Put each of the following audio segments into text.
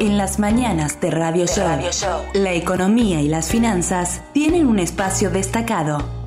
En las mañanas de Radio Show, la economía y las finanzas tienen un espacio destacado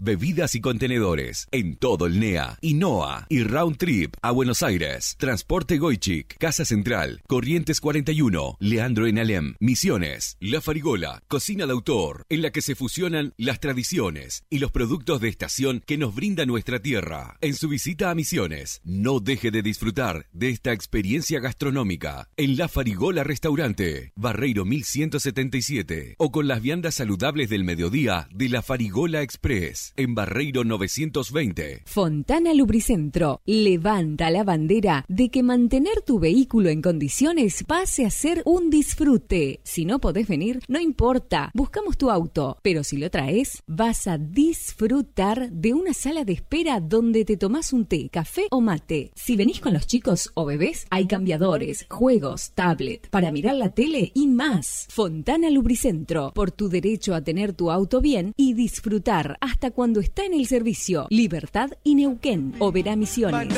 bebidas y contenedores en todo el NEA, INOA y Round Trip a Buenos Aires. Transporte Goichik, Casa Central, Corrientes 41, Leandro en Alem, Misiones, La Farigola, Cocina de Autor, en la que se fusionan las tradiciones y los productos de estación que nos brinda nuestra tierra. En su visita a Misiones, no deje de disfrutar de esta experiencia gastronómica en La Farigola Restaurante, Barreiro 1177 o con las viandas saludables del mediodía de La Farigola Express en Barreiro 920. Fontana Lubricentro levanta la bandera de que mantener tu vehículo en condiciones pase a ser un disfrute. Si no podés venir, no importa, buscamos tu auto, pero si lo traes, vas a disfrutar de una sala de espera donde te tomás un té, café o mate. Si venís con los chicos o bebés, hay cambiadores, juegos, tablet, para mirar la tele y más. Fontana Lubricentro, por tu derecho a tener tu auto bien y disfrutar hasta cuando está en el servicio. Libertad y Neuquén, Oberá Misiones.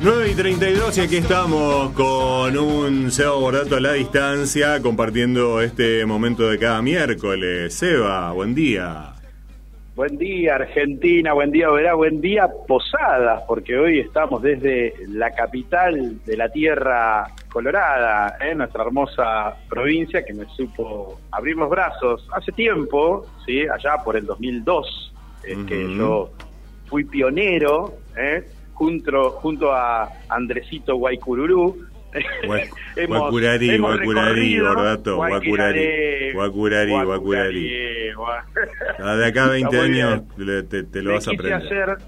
9 y 32 y aquí estamos con un Seba Bordato a la distancia compartiendo este momento de cada miércoles. Seba, buen día. Buen día Argentina, buen día Oberá, buen día Posadas, porque hoy estamos desde la capital de la tierra colorada, ¿eh? nuestra hermosa provincia que me supo abrir los brazos hace tiempo, sí, allá por el 2002, que yo fui pionero, ¿eh? junto, junto a Andresito Guaycururú, Guacurari, Guacurari, Bordato, Guacurari, Guacurari, Guacurari. De acá a 20 años te, lo vas a aprender.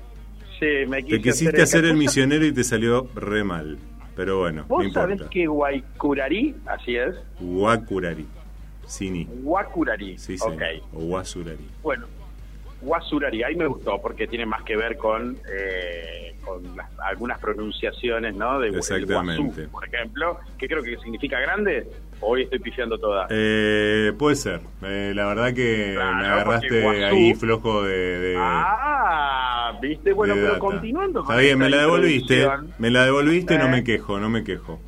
te quisiste hacer, el misionero y te salió re mal. Pero bueno, ¿Vos no sabés que Guaycurari, así es? Guacurari. Sini. Guacurari. Sí, sí. O Guasurari. Bueno, Guasurari, ahí me gustó porque tiene más que ver con, eh, con algunas pronunciaciones, ¿no? De Exactamente. por ejemplo, que creo que significa grande. Hoy estoy pifiando todas. Eh, puede ser. Eh, la verdad que me agarraste ahí flojo de, Ah, viste. Bueno, pero continuando con Está bien, me la devolviste. Me la devolviste, no me quejo, no me quejo.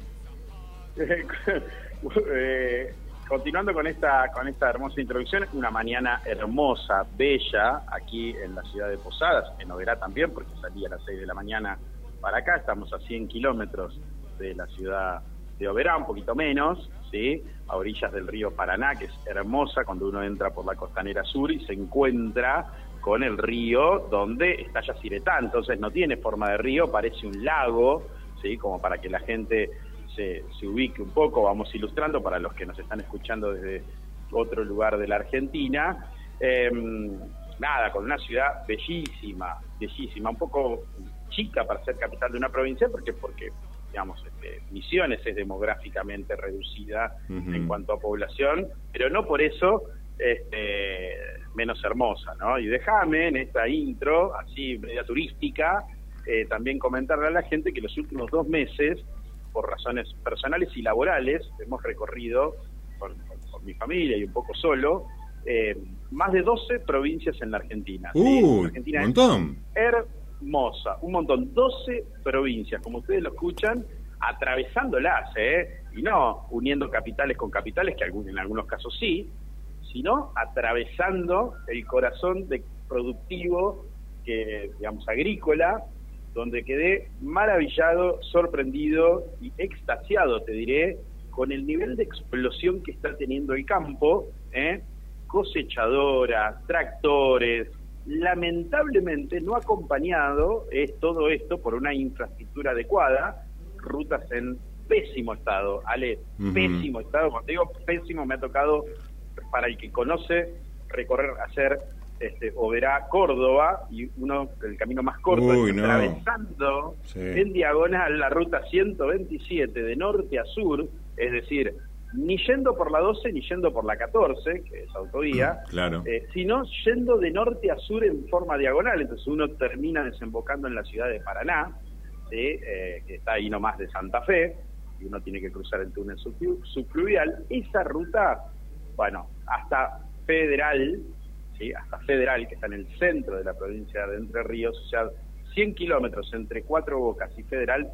eh, continuando con esta, con esta hermosa introducción, una mañana hermosa, bella, aquí en la ciudad de Posadas, en Oberá también, porque salí a las 6 de la mañana para acá, estamos a 100 kilómetros de la ciudad de Oberá, un poquito menos, ¿sí? a orillas del río Paraná, que es hermosa cuando uno entra por la costanera sur y se encuentra con el río donde está Yacyretá, entonces no tiene forma de río, parece un lago, ¿sí? como para que la gente se, ubique un poco, vamos ilustrando para los que nos están escuchando desde otro lugar de la Argentina. Em, nada, con una ciudad bellísima, bellísima, un poco chica para ser capital de una provincia, porque porque digamos este, Misiones es demográficamente reducida en cuanto a población, pero no por eso este, menos hermosa, ¿no? Y déjame en esta intro, así media turística, eh, también comentarle a la gente que los últimos dos meses por razones personales y laborales, hemos recorrido con, mi familia y un poco solo, eh, más de 12 provincias en la Argentina. Uh, un montón. hermosa, un montón, 12 provincias, como ustedes lo escuchan, atravesándolas, ¿eh? Y no uniendo capitales con capitales, que en algunos casos sí, sino atravesando el corazón de productivo, que digamos agrícola, donde quedé maravillado, sorprendido y extasiado, te diré, con el nivel de explosión que está teniendo el campo, ¿eh? cosechadoras, tractores, lamentablemente no acompañado es todo esto por una infraestructura adecuada, rutas en pésimo estado, Ale, pésimo estado, cuando digo pésimo me ha tocado para el que conoce recorrer, hacer este, o verá Córdoba y uno el camino más corto atravesando en diagonal la ruta 127 de norte a sur, es decir, ni yendo por la 12 ni yendo por la 14, que es autovía, mm, claro. Eh, sino yendo de norte a sur en forma diagonal. Entonces uno termina desembocando en la ciudad de Paraná, eh, que está ahí nomás de Santa Fe, y uno tiene que cruzar el túnel subfluvial. Esa ruta, bueno, hasta Federal, ¿sí? hasta Federal, que está en el centro de la provincia de Entre Ríos, o sea, 100 kilómetros entre Cuatro Bocas y Federal,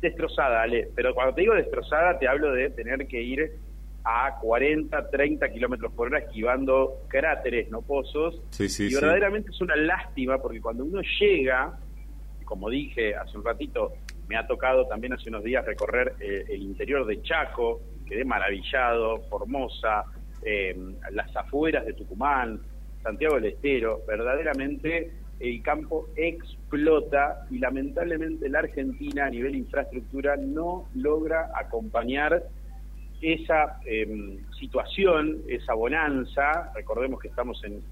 destrozada, Ale. Pero cuando te digo destrozada, te hablo de tener que ir a 40, 30 kilómetros por hora esquivando cráteres, no pozos. y verdaderamente es una lástima porque cuando uno llega, como dije hace un ratito, me ha tocado también hace unos días recorrer eh, el interior de Chaco, quedé maravillado, Formosa, eh, las afueras de Tucumán, Santiago del Estero, verdaderamente el campo explota y lamentablemente la Argentina a nivel infraestructura no logra acompañar esa em, situación, esa bonanza. Recordemos que estamos en,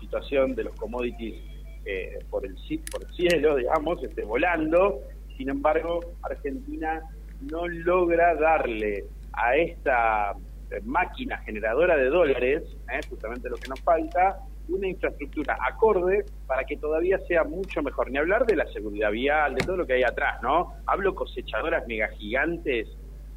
situación de los commodities eh, por, el, cielo, digamos, este, volando. Sin embargo, Argentina no logra darle a esta máquina generadora de dólares, eh, justamente lo que nos falta, una infraestructura acorde para que todavía sea mucho mejor. Ni hablar de la seguridad vial, de todo lo que hay atrás, ¿no? Hablo cosechadoras mega gigantes,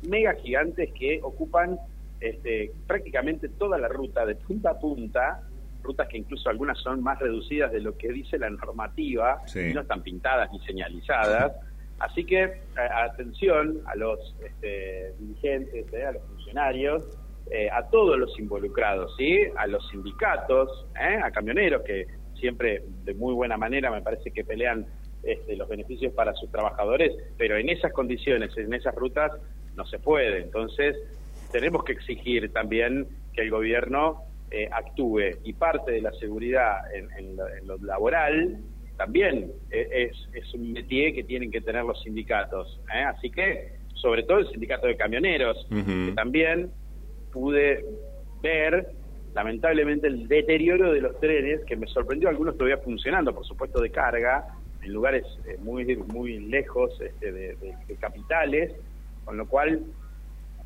mega gigantes que ocupan este, prácticamente toda la ruta de punta a punta, rutas que incluso algunas son más reducidas de lo que dice la normativa, y no están pintadas ni señalizadas. Así que eh, atención a los este, dirigentes, eh, a los funcionarios, eh, a todos los involucrados, ¿sí? a los sindicatos, ¿eh? a camioneros que siempre de muy buena manera me parece que pelean este, los beneficios para sus trabajadores, pero en esas condiciones, en esas rutas, no se puede. Entonces, tenemos que exigir también que el gobierno eh, actúe y parte de la seguridad en, lo, laboral también es, es, un métier que tienen que tener los sindicatos. Así que, sobre todo el sindicato de camioneros, que también pude ver lamentablemente el deterioro de los trenes, que me sorprendió, algunos todavía funcionando, por supuesto de carga, en lugares eh, muy muy lejos este, de, capitales, con lo cual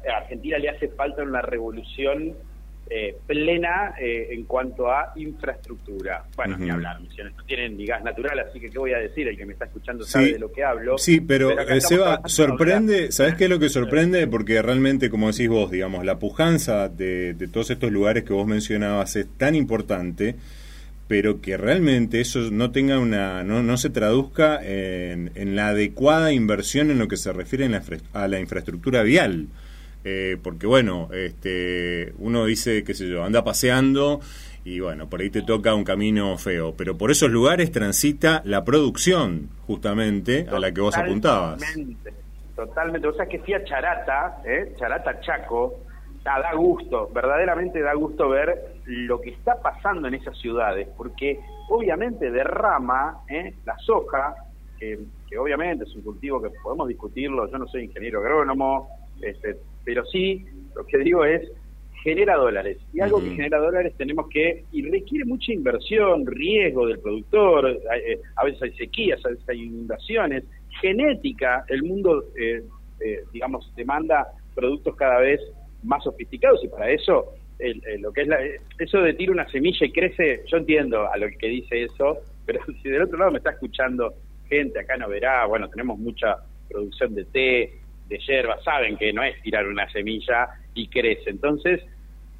a Argentina le hace falta una revolución eh, plena eh, en cuanto a infraestructura. Bueno, ni hablar, misiones no tienen ni gas natural, así que ¿qué voy a decir? El que me está escuchando sabe de lo que hablo. Sí, pero, eh, Seba, sorprende, ¿sabes qué es lo que sorprende? Porque realmente, como decís vos, digamos, la pujanza de, todos estos lugares que vos mencionabas es tan importante pero que realmente eso no tenga una no, no se traduzca en, en, la adecuada inversión en lo que se refiere a la infraestructura vial eh, porque bueno, este, uno dice, qué sé yo, anda paseando y bueno, por ahí te toca un camino feo, pero por esos lugares transita la producción, justamente, a la que vos apuntabas. Totalmente, o sea que fui a Charata, ¿eh? Charata Chaco, da gusto, verdaderamente da gusto ver lo que está pasando en esas ciudades, porque obviamente derrama ¿eh? la soja, que, que obviamente es un cultivo que podemos discutirlo, yo no soy ingeniero agrónomo, este, pero sí, lo que digo es, genera dólares. Y algo que genera dólares tenemos que, y requiere mucha inversión, riesgo del productor, eh, a veces hay sequías, a veces hay inundaciones, genética, el mundo, eh, eh, digamos, demanda productos cada vez más sofisticados y para eso lo que es eso de tirar una semilla y crece, yo entiendo a lo que dice eso, pero si del otro lado me está escuchando gente, acá no verá, bueno, tenemos mucha producción de té, de hierba, saben que no es tirar una semilla y crece. Entonces,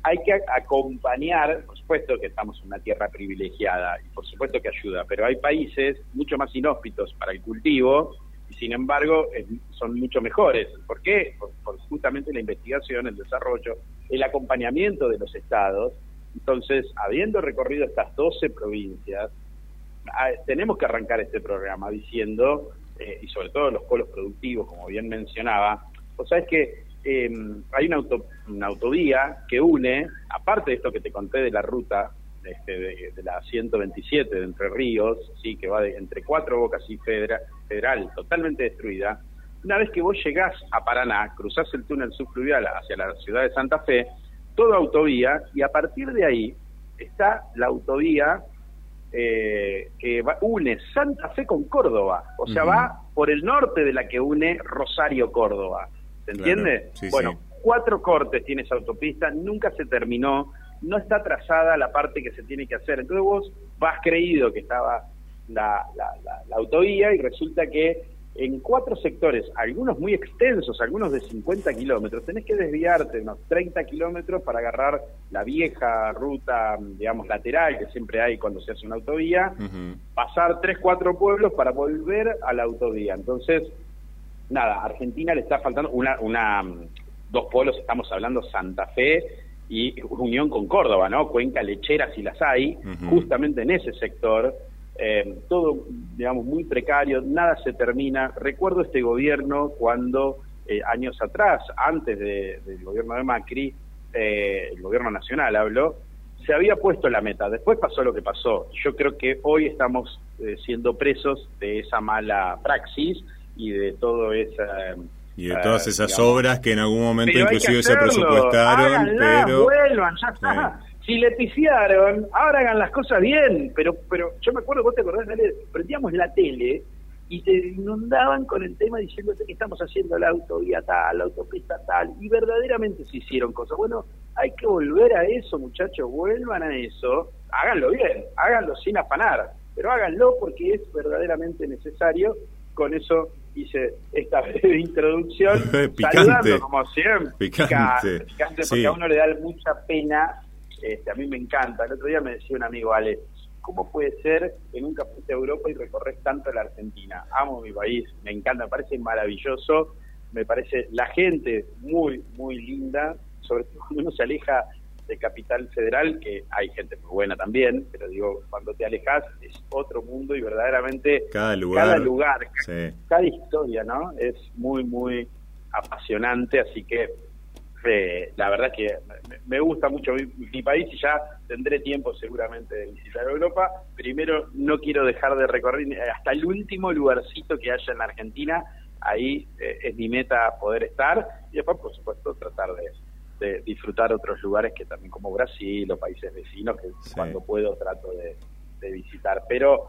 hay que acompañar, por supuesto que estamos en una tierra privilegiada y por supuesto que ayuda, pero hay países mucho más inhóspitos para el cultivo y sin embargo son mucho mejores. ¿Por qué? Por, justamente la investigación, el desarrollo, el acompañamiento de los estados. Entonces, habiendo recorrido estas 12 provincias, ah, tenemos que arrancar este programa diciendo y sobre todo los polos productivos, como bien mencionaba, o sea, es que em, hay una, una autovía que une, aparte de esto que te conté de la ruta este, de, la 127 de Entre Ríos, sí, que va de, entre cuatro bocas y federal, federal, totalmente destruida. Una vez que vos llegás a Paraná, cruzás el túnel subfluvial hacia la ciudad de Santa Fe, toda autovía, y a partir de ahí está la autovía eh, que une Santa Fe con Córdoba, o sea, va por el norte de la que une Rosario-Córdoba. ¿Se entiende? bueno, cuatro cortes tiene esa autopista, nunca se terminó, no está trazada la parte que se tiene que hacer. Entonces vos vas creído que estaba la, la, autovía y resulta que en cuatro sectores, algunos muy extensos, algunos de 50 kilómetros, tenés que desviarte unos 30 kilómetros para agarrar la vieja ruta, digamos, lateral que siempre hay cuando se hace una autovía, pasar tres, cuatro pueblos para volver a la autovía. Entonces, nada, Argentina le está faltando una, una, dos pueblos, estamos hablando Santa Fe y unión con Córdoba, ¿no? Cuenca lechera si las hay, justamente en ese sector. Eh, todo, digamos, muy precario, nada se termina. Recuerdo este gobierno cuando, eh, años atrás, antes del gobierno de Macri, eh, el gobierno nacional habló, se había puesto la meta. Después pasó lo que pasó. Yo creo que hoy estamos siendo presos de esa mala praxis y de todo esa y de todas esas obras que en algún momento inclusive se presupuestaron, pero... vuelvan, ya está. Si le pifiaron, ahora hagan las cosas bien. Pero pero yo me acuerdo, vos te acordás, prendíamos la tele y te inundaban con el tema diciéndote que estamos haciendo la autovía tal, la autopista tal, y verdaderamente se hicieron cosas. Bueno, hay que volver a eso, muchachos, vuelvan a eso, háganlo bien, háganlo sin afanar, pero háganlo porque es verdaderamente necesario. Con eso hice esta breve introducción, saludando como siempre, picante, porque a uno le da mucha pena, este, a mí me encanta, el otro día me decía un amigo, Ale, ¿cómo puede ser que nunca fuiste a Europa y recorres tanto la Argentina? Amo mi país, me encanta, me parece maravilloso, me parece la gente muy, muy linda, sobre todo cuando uno se aleja de Capital Federal, que hay gente muy buena también, pero digo, cuando te alejas es otro mundo y verdaderamente cada lugar, cada, historia, ¿no? Es muy, muy apasionante, así que eh, la verdad que me, gusta mucho mi, país y ya tendré tiempo seguramente de visitar Europa. Primero, no quiero dejar de recorrer hasta el último lugarcito que haya en la Argentina, ahí eh, es mi meta poder estar y después, por supuesto, tratar de de disfrutar otros lugares que también como Brasil o países vecinos que cuando puedo trato de, visitar. Pero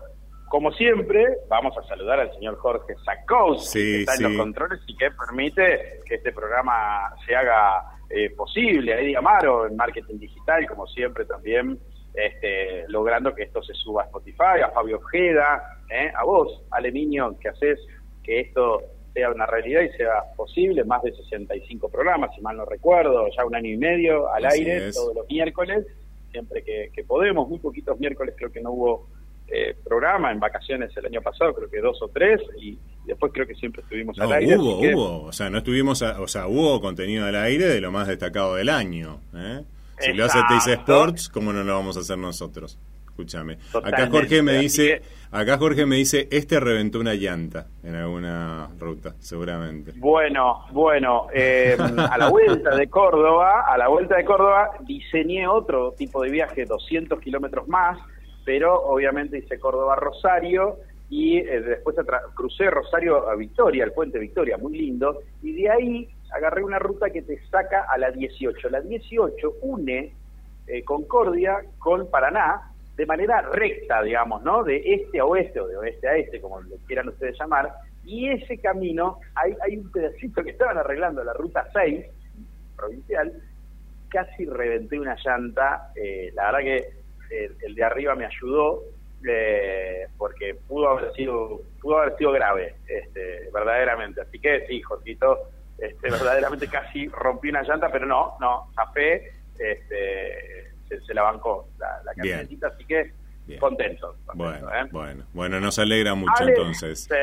como siempre, vamos a saludar al señor Jorge Sacos, que está en los controles y que permite que este programa se haga eh, posible. A Eddie Amaro en marketing digital, como siempre también, este, logrando que esto se suba a Spotify, a Fabio Ojeda, eh, a vos, Ale Niño, que haces que esto sea una realidad y sea posible, más de 65 programas, si mal no recuerdo, ya un año y medio al aire, todos los miércoles, siempre que, podemos, muy poquitos miércoles creo que no hubo eh, programa, en vacaciones el año pasado creo que dos o tres, y después creo que siempre estuvimos al aire. Hubo, hubo, o sea, no estuvimos, o sea, hubo contenido al aire de lo más destacado del año. ¿eh? Si lo hace Teis Sports, ¿cómo no lo vamos a hacer nosotros? Escúchame. Acá Jorge me dice, acá Jorge me dice, este reventó una llanta en alguna ruta, seguramente. Bueno, bueno, eh, a la vuelta de Córdoba, a la vuelta de Córdoba diseñé otro tipo de viaje, 200 kilómetros más, pero obviamente hice Córdoba Rosario y eh, después crucé Rosario a Victoria, el puente Victoria, muy lindo, y de ahí agarré una ruta que te saca a la 18. La 18 une eh, Concordia con Paraná, de manera recta, digamos, ¿no? De este a oeste o de oeste a este, como lo quieran ustedes llamar, y ese camino, hay, hay un pedacito que estaban arreglando la ruta 6, provincial, casi reventé una llanta, eh, la verdad que el, de arriba me ayudó, eh, porque pudo haber sido pudo haber sido grave, este, verdaderamente, así que sí, Jorgito, este, verdaderamente casi rompí una llanta, pero no, no, zafé, este, se, la bancó la, la camionetita, así que Contentos. bueno, ¿eh? bueno, bueno, nos alegra mucho entonces. Sí,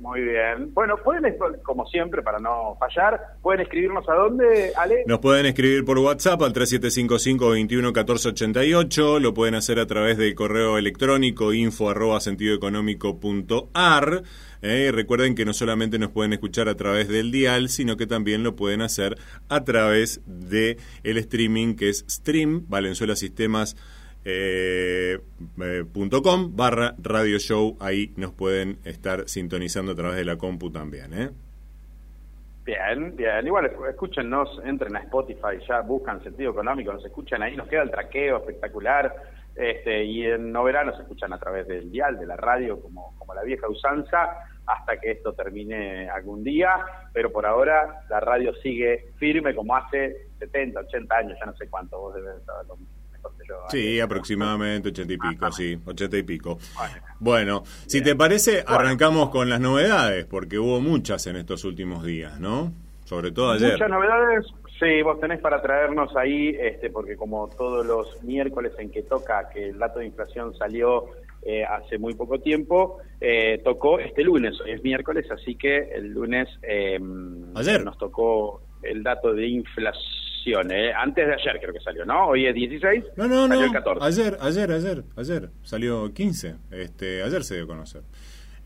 muy bien. Bueno, pueden, como siempre, para no fallar, pueden escribirnos a dónde, Ale. Nos pueden escribir por WhatsApp al 3755-211488, lo pueden hacer a través del correo electrónico info arroba sentidoeconómico.ar. ¿eh? recuerden que no solamente nos pueden escuchar a través del dial, sino que también lo pueden hacer a través de el streaming que es stream, Valenzuela Sistemas eh, eh barra radio show. Ahí nos pueden estar sintonizando a través de la compu también. ¿eh? Bien, bien. Igual escúchenos, entren a Spotify, ya buscan sentido económico, nos escuchan ahí, nos queda el traqueo espectacular. Este, y en no verano se escuchan a través del dial, de la radio, como, como la vieja usanza, hasta que esto termine algún día, pero por ahora la radio sigue firme como hace 70, 80 años, ya no sé cuánto, vos debes saberlo Sí, aproximadamente 80 y pico, sí, 80 y pico. Bueno, si te parece, arrancamos con las novedades, porque hubo muchas en estos últimos días, ¿no? Sobre todo ayer. Muchas novedades, Sí, vos tenés para traernos ahí, este, porque como todos los miércoles en que toca, que el dato de inflación salió eh, hace muy poco tiempo, eh, tocó este lunes, hoy es miércoles, así que el lunes eh, ayer nos tocó el dato de inflación, eh, antes de ayer creo que salió, ¿no? Hoy es 16, no, no, no, ayer, ayer, ayer, ayer, salió 15, este, ayer se dio a conocer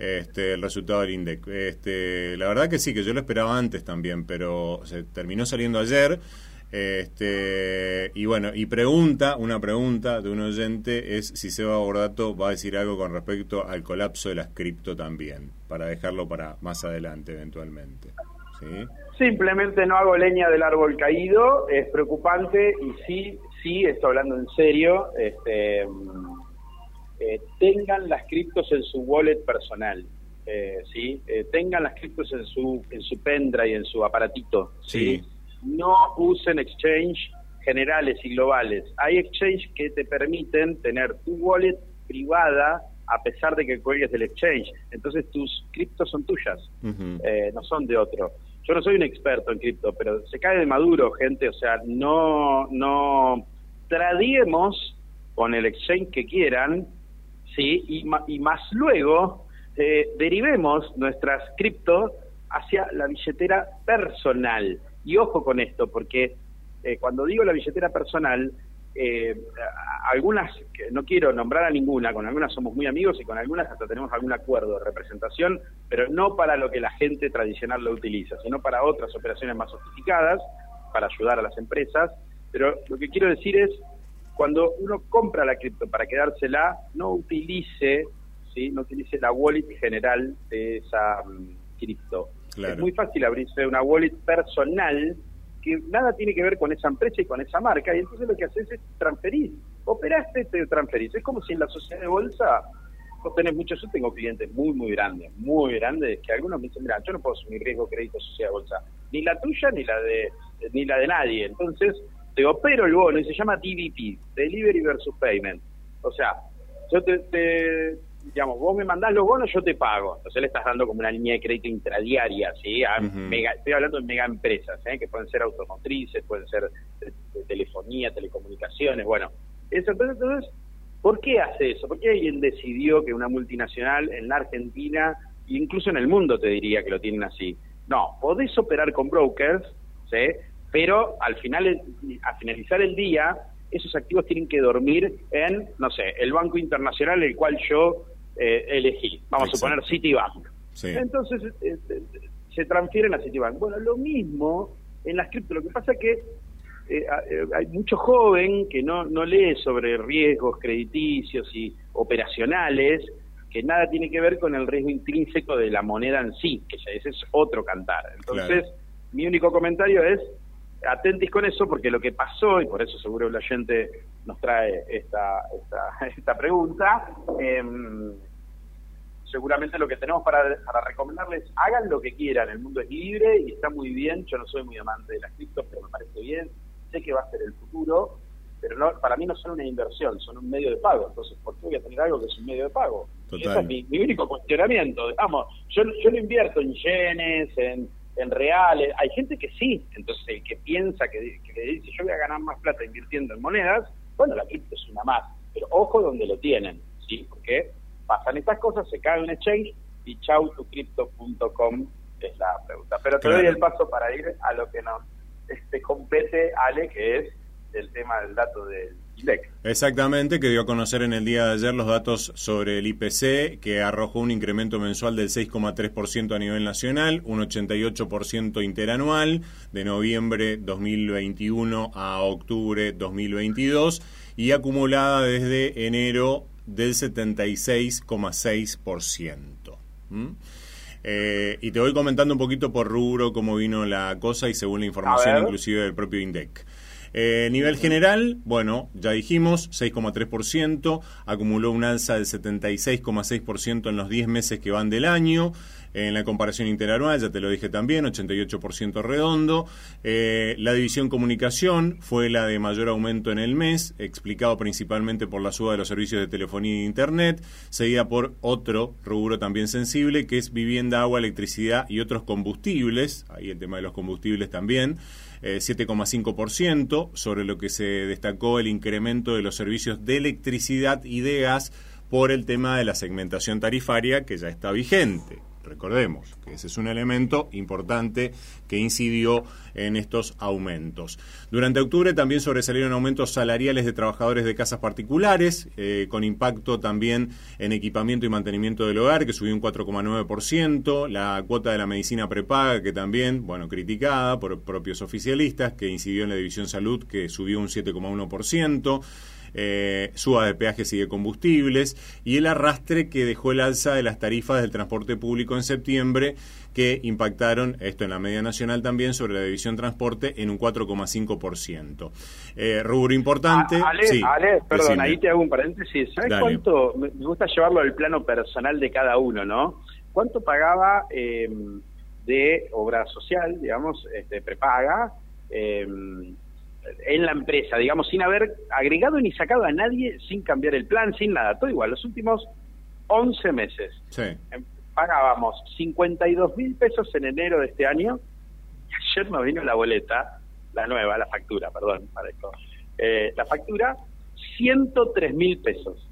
este, el resultado del INDEC. Este, la verdad que sí, que yo lo esperaba antes también, pero se terminó saliendo ayer. Este, y bueno, y pregunta, una pregunta de un oyente es si Seba Bordato va a decir algo con respecto al colapso de las cripto también, para dejarlo para más adelante eventualmente. ¿Sí? Simplemente no hago leña del árbol caído, es preocupante y sí, sí, estoy hablando en serio, este, eh, tengan las criptos en su wallet personal, eh, ¿sí? Eh, tengan las criptos en su, en su pendrive, en su aparatito, ¿sí? No usen exchange generales y globales. Hay exchange que te permiten tener tu wallet privada a pesar de que cuelgues del exchange. Entonces tus criptos son tuyas, no son de otro. Yo no soy un experto en cripto, pero se cae de maduro, gente. O sea, no, no tradiemos con el exchange que quieran ¿sí? y, y más luego eh, derivemos nuestras cripto hacia la billetera personal. Y ojo con esto, porque eh, cuando digo la billetera personal, eh, algunas, no quiero nombrar a ninguna, con algunas somos muy amigos y con algunas hasta tenemos algún acuerdo de representación, pero no para lo que la gente tradicional lo utiliza, sino para otras operaciones más sofisticadas, para ayudar a las empresas. Pero lo que quiero decir es, cuando uno compra la cripto para quedársela, no utilice, ¿sí? no utilice la wallet general de esa mm, cripto. Es muy fácil abrirse una wallet personal que nada tiene que ver con esa empresa y con esa marca, y entonces lo que haces es transferir. Operaste, te transferís. Es como si en la sociedad de bolsa vos tenés muchos, yo tengo clientes muy, muy grandes, muy grandes, que algunos me dicen, mira, yo no puedo asumir riesgo crédito sociedad de bolsa, ni la tuya ni la de ni la de nadie. Entonces, te opero el bono y se llama DVP, Delivery versus Payment. O sea, yo te, digamos, vos me mandás los bonos, yo te pago. Entonces le estás dando como una línea de crédito intradiaria, ¿sí? estoy hablando de mega empresas, ¿eh? que pueden ser automotrices, pueden ser de, telefonía, telecomunicaciones, bueno. Eso, entonces, ¿por qué hace eso? ¿Por qué alguien decidió que una multinacional en la Argentina, incluso en el mundo te diría que lo tienen así? No, podés operar con brokers, ¿sí? pero al final, a finalizar el día, esos activos tienen que dormir en, no sé, el banco internacional el cual yo eh, elegí. Vamos a suponer Citibank. Entonces eh, eh, se transfieren a Citibank. Bueno, lo mismo en las cripto. Lo que pasa es que hay mucho joven que no, no lee sobre riesgos crediticios y operacionales que nada tiene que ver con el riesgo intrínseco de la moneda en sí, que ya ese es otro cantar. Entonces, mi único comentario es atentis con eso porque lo que pasó, y por eso seguro la gente nos trae esta, esta, esta pregunta, em, seguramente lo que tenemos para, para recomendarles, hagan lo que quieran, el mundo es libre y está muy bien, yo no soy muy amante de las criptos, pero me parece bien, sé que va a ser el futuro, pero no, para mí no son una inversión, son un medio de pago, entonces ¿por qué voy a tener algo que es un medio de pago? Ese es mi, único cuestionamiento, digamos, yo, yo no invierto en yenes, en en reales. Hay gente que sí, entonces el que piensa que, dice yo voy a ganar más plata invirtiendo en monedas, bueno, la cripto es una más, pero ojo donde lo tienen, ¿sí? Porque pasan estas cosas, se cae un exchange y chautucrypto.com es la pregunta. Pero te doy el paso para ir a lo que nos este, compete, Ale, que es el tema del dato del INDEC. Exactamente, que dio a conocer en el día de ayer los datos sobre el IPC, que arrojó un incremento mensual del 6,3% a nivel nacional, un 88% interanual, de noviembre 2021 a octubre 2022, y acumulada desde enero del 76,6%. Eh, y te voy comentando un poquito por rubro cómo vino la cosa y según la información inclusive del propio INDEC. Eh, nivel general, bueno, ya dijimos, 6,3%, acumuló un alza del 76,6% en los 10 meses que van del año. En la comparación interanual, ya te lo dije también, 88% redondo. Eh, la división comunicación fue la de mayor aumento en el mes, explicado principalmente por la suba de los servicios de telefonía e internet, seguida por otro rubro también sensible, que es vivienda, agua, electricidad y otros combustibles. Ahí el tema de los combustibles también. 7,5%, eh, sobre lo que se destacó el incremento de los servicios de electricidad y de gas por el tema de la segmentación tarifaria que ya está vigente. Recordemos que ese es un elemento importante que incidió en estos aumentos. Durante octubre también sobresalieron aumentos salariales de trabajadores de casas particulares, eh, con impacto también en equipamiento y mantenimiento del hogar, que subió un 4,9%, la cuota de la medicina prepaga, que también, bueno, criticada por propios oficialistas, que incidió en la división salud, que subió un 7,1% eh, suba de peajes y de combustibles y el arrastre que dejó el alza de las tarifas del transporte público en septiembre que impactaron, esto en la media nacional también, sobre la división transporte en un 4,5%. Eh, rubro importante. Ah, Ale, perdón, ahí te hago un paréntesis. ¿Sabes cuánto? Me gusta llevarlo al plano personal de cada uno, ¿no? ¿Cuánto pagaba em, de obra social, digamos, este, prepaga? Eh, en la empresa, digamos, sin haber agregado ni sacado a nadie, sin cambiar el plan, sin nada, todo igual. Los últimos 11 meses em, pagábamos 52 mil pesos en enero de este año y ayer nos vino la boleta, la nueva, la factura, perdón, para esto. Eh, la factura, 103 mil pesos.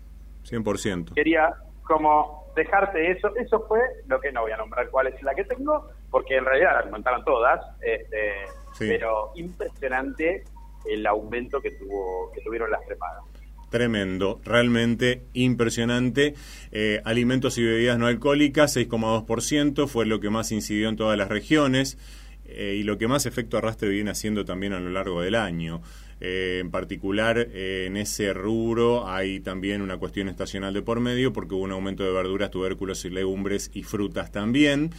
100%. Quería como dejarte eso, eso fue lo que no voy a nombrar cuál es la que tengo, porque en realidad la contaron todas, este, pero impresionante el aumento que, tuvo, que tuvieron las prepagas. Tremendo, realmente impresionante. Eh, alimentos y bebidas no alcohólicas, 6,2%, fue lo que más incidió en todas las regiones eh, y lo que más efecto arrastre viene haciendo también a lo largo del año. Eh, en particular, en ese rubro hay también una cuestión estacional de por medio porque hubo un aumento de verduras, tubérculos y legumbres y frutas también.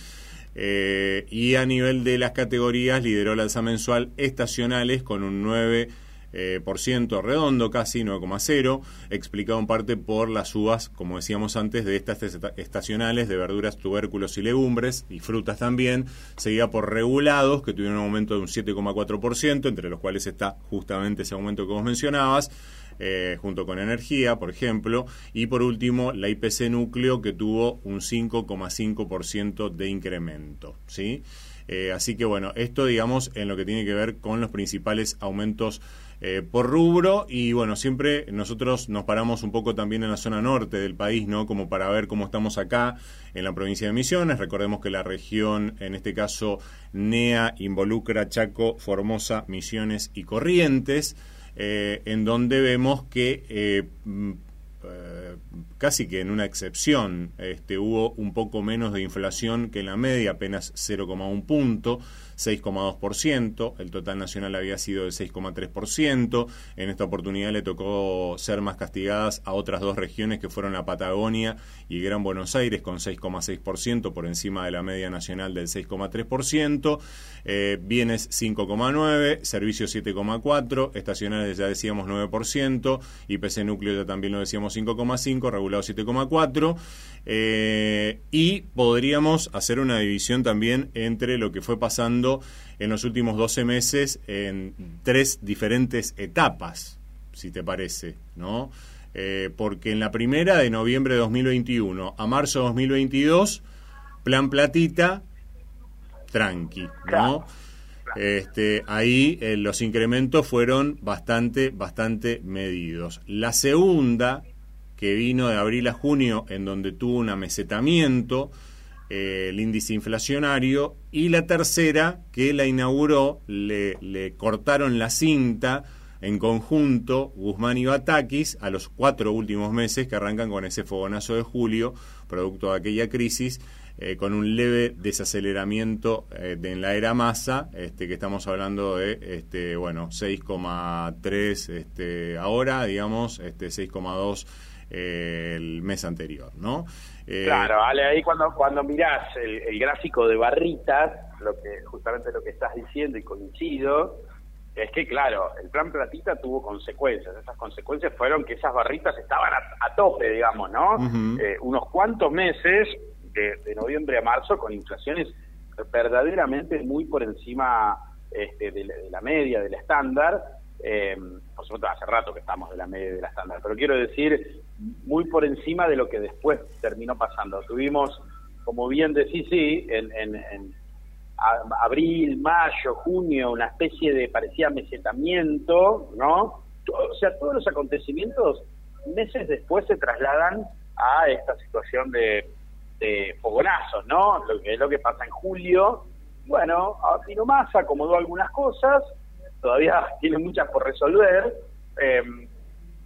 Eh, y a nivel de las categorías lideró la alza mensual estacionales con un 9% eh, por ciento redondo, casi 9,0, explicado en parte por las uvas, como decíamos antes, de estas estacionales de verduras, tubérculos y legumbres, y frutas también, seguida por regulados, que tuvieron un aumento de un 7,4%, entre los cuales está justamente ese aumento que vos mencionabas, eh, junto con energía, por ejemplo, y por último la IPC núcleo que tuvo un 5,5% de incremento, ¿sí? Eh, así que bueno, esto digamos en lo que tiene que ver con los principales aumentos eh, por rubro y bueno, siempre nosotros nos paramos un poco también en la zona norte del país, ¿no? Como para ver cómo estamos acá en la provincia de Misiones. Recordemos que la región, en este caso NEA, involucra Chaco, Formosa, Misiones y Corrientes. Eh, en donde vemos que eh, mm, eh, casi que en una excepción este, hubo un poco menos de inflación que en la media, apenas 0,1 punto. 6,2%, el total nacional había sido de 6,3%, en esta oportunidad le tocó ser más castigadas a otras dos regiones que fueron la Patagonia y Gran Buenos Aires con 6,6% por encima de la media nacional del 6,3%, eh, bienes 5,9%, servicios 7,4%, estacionales ya decíamos 9%, IPC núcleo ya también lo decíamos 5,5%, regulado 7,4%, eh, y podríamos hacer una división también entre lo que fue pasando en los últimos 12 meses en tres diferentes etapas, si te parece, ¿no? Eh, porque en la primera, de noviembre de 2021 a marzo de 2022, plan platita, tranqui, ¿no? Este, ahí eh, los incrementos fueron bastante, bastante medidos. La segunda, que vino de abril a junio, en donde tuvo un amesetamiento, el índice inflacionario, y la tercera, que la inauguró, le, cortaron la cinta en conjunto Guzmán y Batakis a los cuatro últimos meses que arrancan con ese fogonazo de julio, producto de aquella crisis, eh, con un leve desaceleramiento eh, en la era masa, este, que estamos hablando de, este, bueno, 6,3 este, ahora, digamos, este, 6,2 eh, el mes anterior, ¿no? Claro, vale, ahí cuando, cuando mirás el, el, gráfico de barritas, lo que justamente lo que estás diciendo y coincido, es que, claro, el plan platita tuvo consecuencias. Esas consecuencias fueron que esas barritas estaban a, tope, digamos, ¿no? Eh, unos cuantos meses, de, noviembre a marzo, con inflaciones verdaderamente muy por encima este, de, la, media, del estándar. Eh, por supuesto, hace rato que estamos de la media de la estándar, pero quiero decir, muy por encima de lo que después terminó pasando. Tuvimos, como bien decís, sí, en, en abril, mayo, junio, una especie de parecía mesetamiento, ¿no? O sea, todos los acontecimientos meses después se trasladan a esta situación de, de fogonazos, ¿no? Lo que es lo que pasa en julio. Bueno, Pino Massa acomodó algunas cosas, todavía tiene muchas por resolver, em,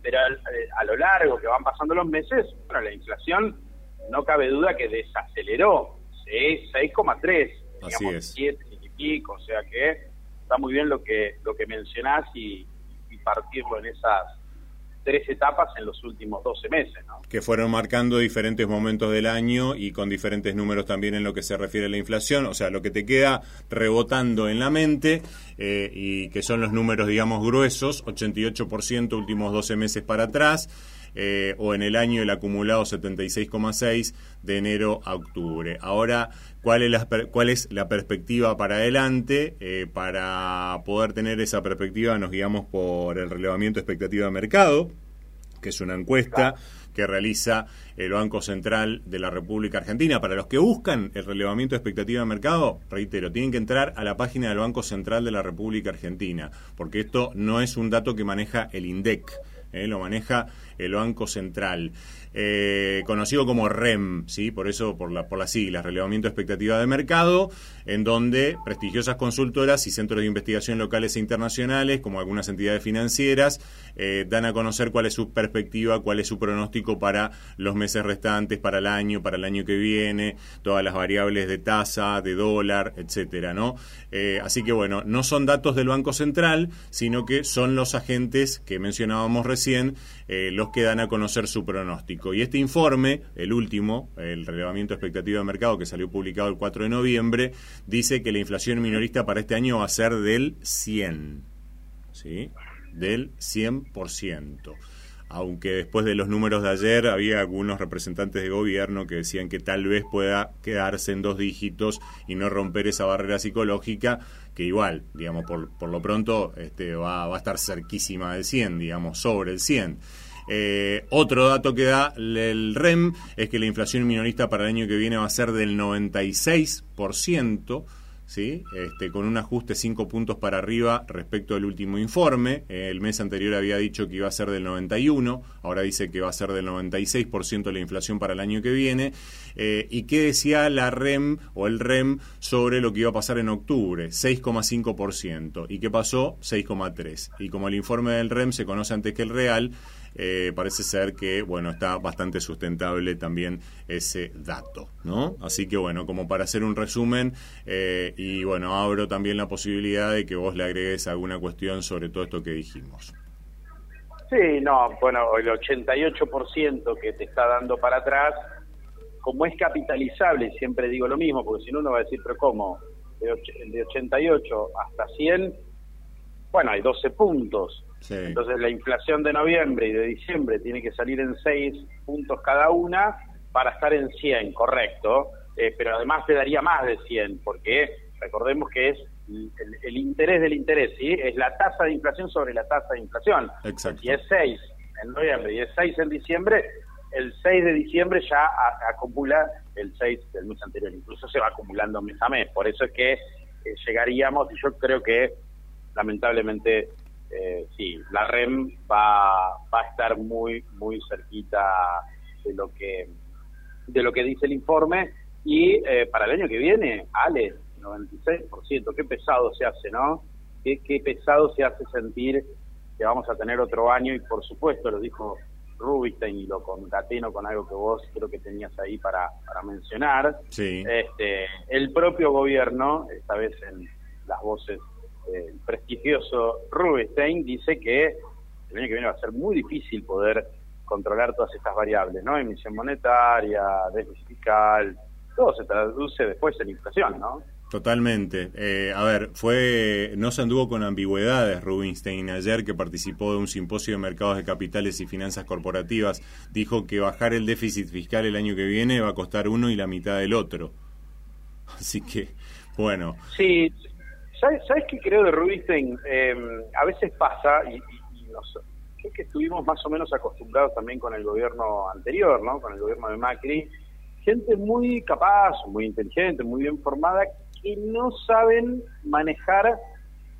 pero eh, a, lo largo que van pasando los meses, bueno, la inflación no cabe duda que desaceleró, ¿sí? 6,3 Así es. y pico, o sea que está muy bien lo que lo que mencionás y, partirlo en esas tres etapas en los últimos 12 meses. ¿no? Que fueron marcando diferentes momentos del año y con diferentes números también en lo que se refiere a la inflación, o sea, lo que te queda rebotando en la mente eh, y que son los números, digamos, gruesos, 88% últimos 12 meses para atrás. Eh, o en el año el acumulado 76,6 de enero a octubre. Ahora, ¿cuál es la, cuál es la perspectiva para adelante? Eh, para poder tener esa perspectiva nos guiamos por el relevamiento expectativa de mercado, que es una encuesta que realiza el Banco Central de la República Argentina. Para los que buscan el relevamiento de expectativa de mercado, reitero, tienen que entrar a la página del Banco Central de la República Argentina, porque esto no es un dato que maneja el INDEC eh, lo maneja el Banco Central. Eh, conocido como REM, ¿sí? por eso por, la, por las siglas, Relevamiento Expectativa de Mercado, en donde prestigiosas consultoras y centros de investigación locales e internacionales, como algunas entidades financieras, eh, dan a conocer cuál es su perspectiva, cuál es su pronóstico para los meses restantes, para el año, para el año que viene, todas las variables de tasa, de dólar, etcétera, ¿no? Eh, así que bueno, no son datos del Banco Central, sino que son los agentes que mencionábamos recién, los que dan a conocer su pronóstico. Y este informe, el último, el relevamiento expectativa de mercado que salió publicado el 4 de noviembre, dice que la inflación minorista para este año va a ser del 100, ¿sí? Del 100% aunque después de los números de ayer había algunos representantes de gobierno que decían que tal vez pueda quedarse en dos dígitos y no romper esa barrera psicológica, que igual, digamos, por, por lo pronto este, va, va a estar cerquísima del 100, digamos, sobre el 100. Eh, otro dato que da el REM es que la inflación minorista para el año que viene va a ser del 96%. ¿Sí? Este, con un ajuste 5 puntos para arriba respecto al último informe. el mes anterior había dicho que iba a ser del 91, ahora dice que va a ser del 96% la inflación para el año que viene. Eh, ¿Y qué decía la REM o el REM sobre lo que iba a pasar en octubre? 6,5%. ¿Y qué pasó? 6,3%. Y como el informe del REM se conoce antes que el real, eh, parece ser que, bueno, está bastante sustentable también ese dato, ¿no? Así que, bueno, como para hacer un resumen, eh, y bueno, abro también la posibilidad de que vos le agregues alguna cuestión sobre todo esto que dijimos. Sí, no, bueno, el 88% que te está dando para atrás, como es capitalizable, siempre digo lo mismo, porque si no uno va a decir, pero ¿cómo? De, 88 hasta 100, bueno, hay 12 puntos. Entonces la inflación de noviembre y de diciembre tiene que salir en 6 puntos cada una para estar en 100, correcto. Eh, pero además te daría más de 100, porque recordemos que es el, interés del interés, ¿sí? Es la tasa de inflación sobre la tasa de inflación. Exacto. Y es 6 en noviembre y es 6 en diciembre, el 6 de diciembre ya acumula el 6 del mes anterior, incluso se va acumulando mes a mes. Por eso es que eh, llegaríamos, y yo creo que lamentablemente eh, sí, la REM va, va a estar muy, muy cerquita de lo que, de lo que dice el informe y eh, para el año que viene, Ale, 96%, qué pesado se hace, ¿no? Qué, qué pesado se hace sentir que vamos a tener otro año y por supuesto, lo dijo Rubinstein y lo concateno con algo que vos creo que tenías ahí para, para mencionar. Sí. Este, el propio gobierno, esta vez en las voces el prestigioso Rubinstein dice que el año que viene va a ser muy difícil poder controlar todas estas variables, ¿no? Emisión monetaria, déficit fiscal, todo se traduce después en inflación, ¿no? Totalmente. Eh, a ver, fue no se anduvo con ambigüedades Rubinstein ayer que participó de un simposio de mercados de capitales y finanzas corporativas. Dijo que bajar el déficit fiscal el año que viene va a costar uno y la mitad del otro. Así que, bueno. Sí, ¿Sabes, qué creo de Rubinstein? Em, a veces pasa, y, y, que estuvimos más o menos acostumbrados también con el gobierno anterior, ¿no? Con el gobierno de Macri, gente muy capaz, muy inteligente, muy bien formada, que no saben manejar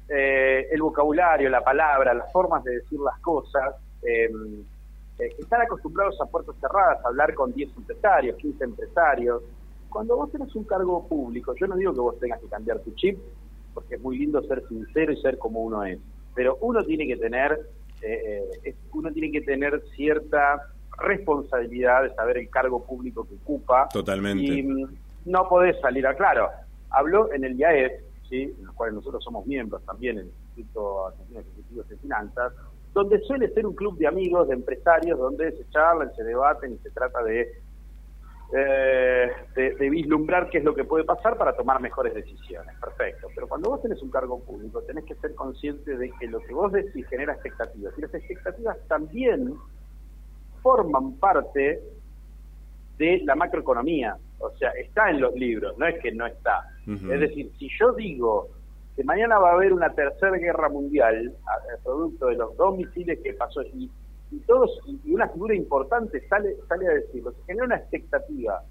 eh, el vocabulario, la palabra, las formas de decir las cosas, em, eh, están acostumbrados a puertas cerradas, a hablar con 10 empresarios, 15 empresarios. Cuando vos tenés un cargo público, yo no digo que vos tengas que cambiar tu chip, porque es muy lindo ser sincero y ser como uno es. Pero uno tiene que tener, eh, eh, uno tiene que tener cierta responsabilidad de saber el cargo público que ocupa. Totalmente. Y mm, no podés salir a claro. Habló en el IAEF, ¿sí? en los cuales nosotros somos miembros también, en el Instituto Argentino de Ejecutivos de Finanzas, donde suele ser un club de amigos, de empresarios, donde se charlan, se debaten y se trata de eh, de, vislumbrar qué es lo que puede pasar para tomar mejores decisiones. Perfecto. Pero cuando vos tenés un cargo público, tenés que ser consciente de que lo que vos decís genera expectativas. Y las expectativas también forman parte de la macroeconomía. O sea, está en los libros, no es que no está. Es decir, si yo digo que mañana va a haber una tercera guerra mundial, producto de los dos misiles que pasó, y y todos y una figura importante sale sale a decirlo, se genera una expectativa,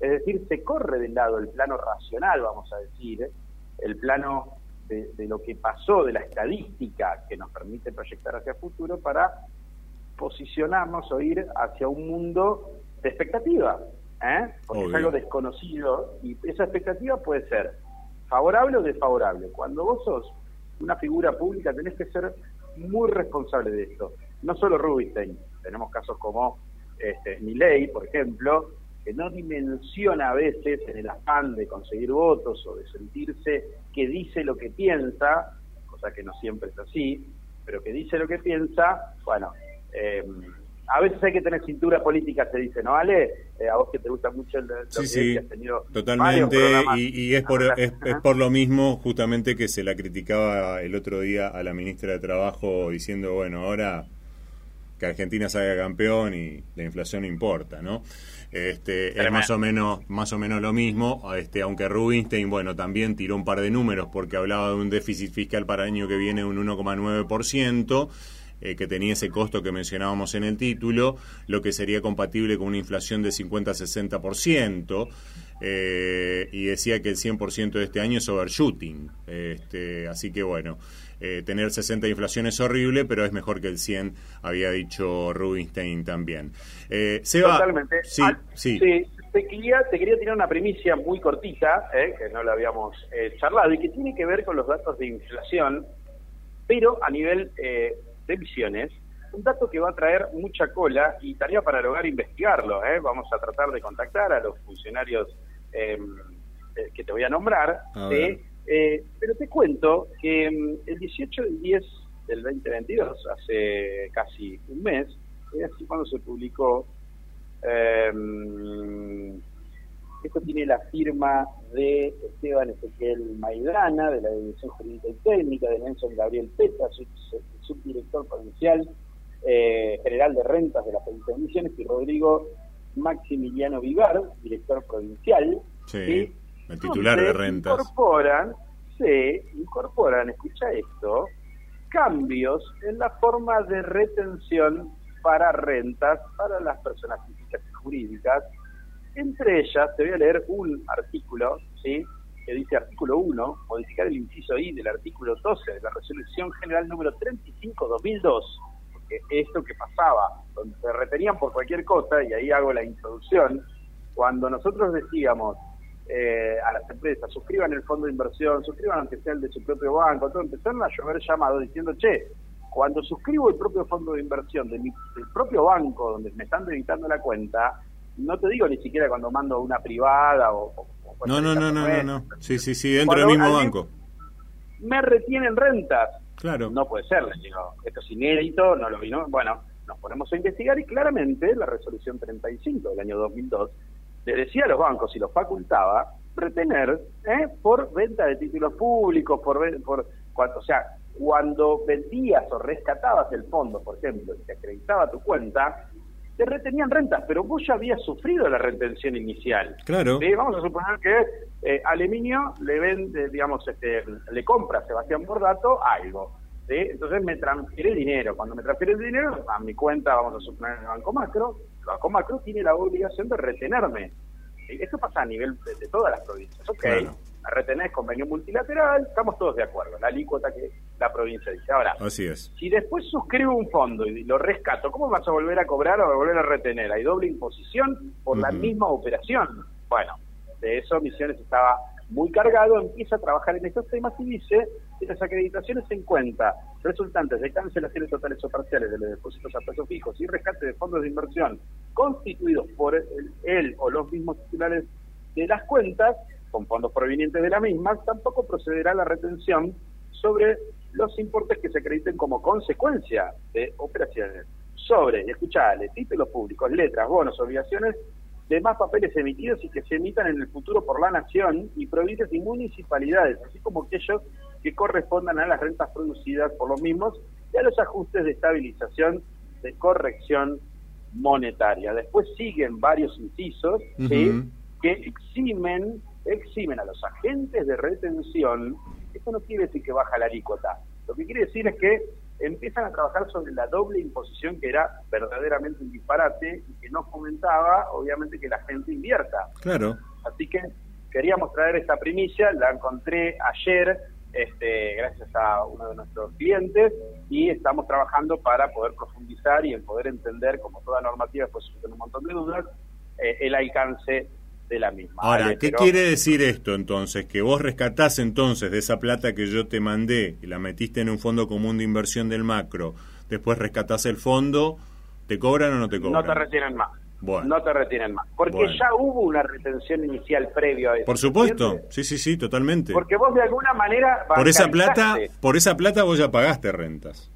es decir, se corre del lado el plano racional, vamos a decir, el plano de, lo que pasó, de la estadística que nos permite proyectar hacia el futuro para posicionarnos o ir hacia un mundo de expectativa, ¿eh? porque es algo desconocido y esa expectativa puede ser favorable o desfavorable. Cuando vos sos una figura pública tenés que ser muy responsable de esto no solo Rubinstein, tenemos casos como este, Milley, por ejemplo, que no dimensiona a veces en el afán de conseguir votos o de sentirse que dice lo que piensa, cosa que no siempre es así, pero que dice lo que piensa, bueno, eh, a veces hay que tener cintura política, se dice, ¿no, vale? Eh, a vos que te gusta mucho el, sí, sí, has tenido totalmente, y, es, por, es, por lo mismo justamente que se la criticaba el otro día a la ministra de Trabajo diciendo, bueno, ahora que Argentina salga campeón y la inflación importa, ¿no? Este, es más o menos más o menos lo mismo, este, aunque Rubinstein, bueno, también tiró un par de números porque hablaba de un déficit fiscal para el año que viene de un 1,9%. Eh, que tenía ese costo que mencionábamos en el título, lo que sería compatible con una inflación de 50-60%, eh, y decía que el 100% de este año es overshooting. Este, así que bueno, eh, tener 60 de inflación es horrible, pero es mejor que el 100, había dicho Rubinstein también. Eh, Totalmente. Sí, ah, sí. Te quería, te quería tirar una primicia muy cortita, eh, que no la habíamos eh, charlado, y que tiene que ver con los datos de inflación, pero a nivel de emisiones, un dato que va a traer mucha cola y tarea para lograr investigarlo. Vamos a tratar de contactar a los funcionarios em, que te voy a nombrar de eh, pero te cuento que mm, el 18 del 10 del 2022, hace casi un mes, es así cuando se publicó, eh, esto tiene la firma de Esteban Ezequiel Maidana, de la Dirección Jurídica y Técnica, de Nelson Gabriel Peta, subdirector provincial eh, general de rentas de la provincia de Misiones, y Rodrigo Maximiliano Vivar, director provincial. Sí. El titular de rentas. Incorporan, se incorporan, escucha esto, cambios en la forma de retención para rentas para las personas físicas y jurídicas. Entre ellas, te voy a leer un artículo, ¿sí? que dice artículo 1, modificar el inciso I del artículo 12 de la resolución general número 35-2002, porque esto que pasaba, donde se retenían por cualquier cosa, y ahí hago la introducción, cuando nosotros decíamos eh, a las empresas, suscriban el fondo de inversión, suscriban aunque sea el de su propio banco, todo, empezaron a llover llamados diciendo, che, cuando suscribo el propio fondo de inversión de mi, del propio banco donde me están debitando la cuenta, no te digo ni siquiera cuando mando una privada o... no, no, no, no, no, sí, sí, sí, dentro del mismo banco. Me retienen rentas. Claro. No puede ser, les digo, esto es inédito, no lo vino. Bueno, nos ponemos a investigar y claramente la resolución 35 del año 2002 le decía a los bancos y los facultaba retener ¿eh? por venta de títulos públicos, por, por o sea, cuando vendías o rescatabas el fondo, por ejemplo, y te acreditaba tu cuenta, te retenían rentas, pero vos ya habías sufrido la retención inicial. Claro. Vamos a suponer que eh, Aluminio le vende, digamos, este, le compra a Sebastián Bordato algo. Entonces me transfiere dinero. Cuando me transfiere el dinero a mi cuenta, vamos a suponer en el Banco Macro, el Banco Macro tiene la obligación de retenerme. Eso pasa a nivel de, todas las provincias. Ok, a retener convenio multilateral, estamos todos de acuerdo, la alícuota que la provincia dice. Ahora, Así es. si después suscribo un fondo y lo rescato, ¿cómo vas a volver a cobrar o a volver a retener? Hay doble imposición por la misma operación. Bueno, de eso Misiones estaba muy cargado, empieza a trabajar en estos temas y dice que las acreditaciones en cuenta resultantes de cancelaciones totales o parciales de los depósitos a plazos fijos y rescate de fondos de inversión constituidos por él, o los mismos titulares de las cuentas, con fondos provenientes de la misma, tampoco procederá la retención sobre los importes que se acrediten como consecuencia de operaciones sobre, escuchale, títulos públicos, letras, bonos, obligaciones demás papeles emitidos y que se emitan en el futuro por la nación y provincias y municipalidades, así como aquellos que correspondan a las rentas producidas por los mismos y a los ajustes de estabilización de corrección monetaria. Después siguen varios incisos que eximen, eximen a los agentes de retención. Esto no quiere decir que baja la alícuota. Lo que quiere decir es que empiezan a trabajar sobre la doble imposición que era verdaderamente un disparate y que no fomentaba, obviamente, que la gente invierta. Claro. Así que queríamos traer esta primicia, la encontré ayer, este, gracias a uno de nuestros clientes, y estamos trabajando para poder profundizar y en poder entender, como toda normativa, pues tiene un montón de dudas, eh, el alcance de la misma. Ahora, ¿qué quiere decir esto entonces? Que vos rescatás entonces de esa plata que yo te mandé y la metiste en un fondo común de inversión del macro, después rescatás el fondo, ¿te cobran o no te cobran? No te retienen más. No te retienen más. Porque ya hubo una retención inicial previo a eso. Por supuesto, sí, sí, sí, totalmente. Porque vos de alguna manera... Por esa plata, por esa plata vos ya pagaste rentas.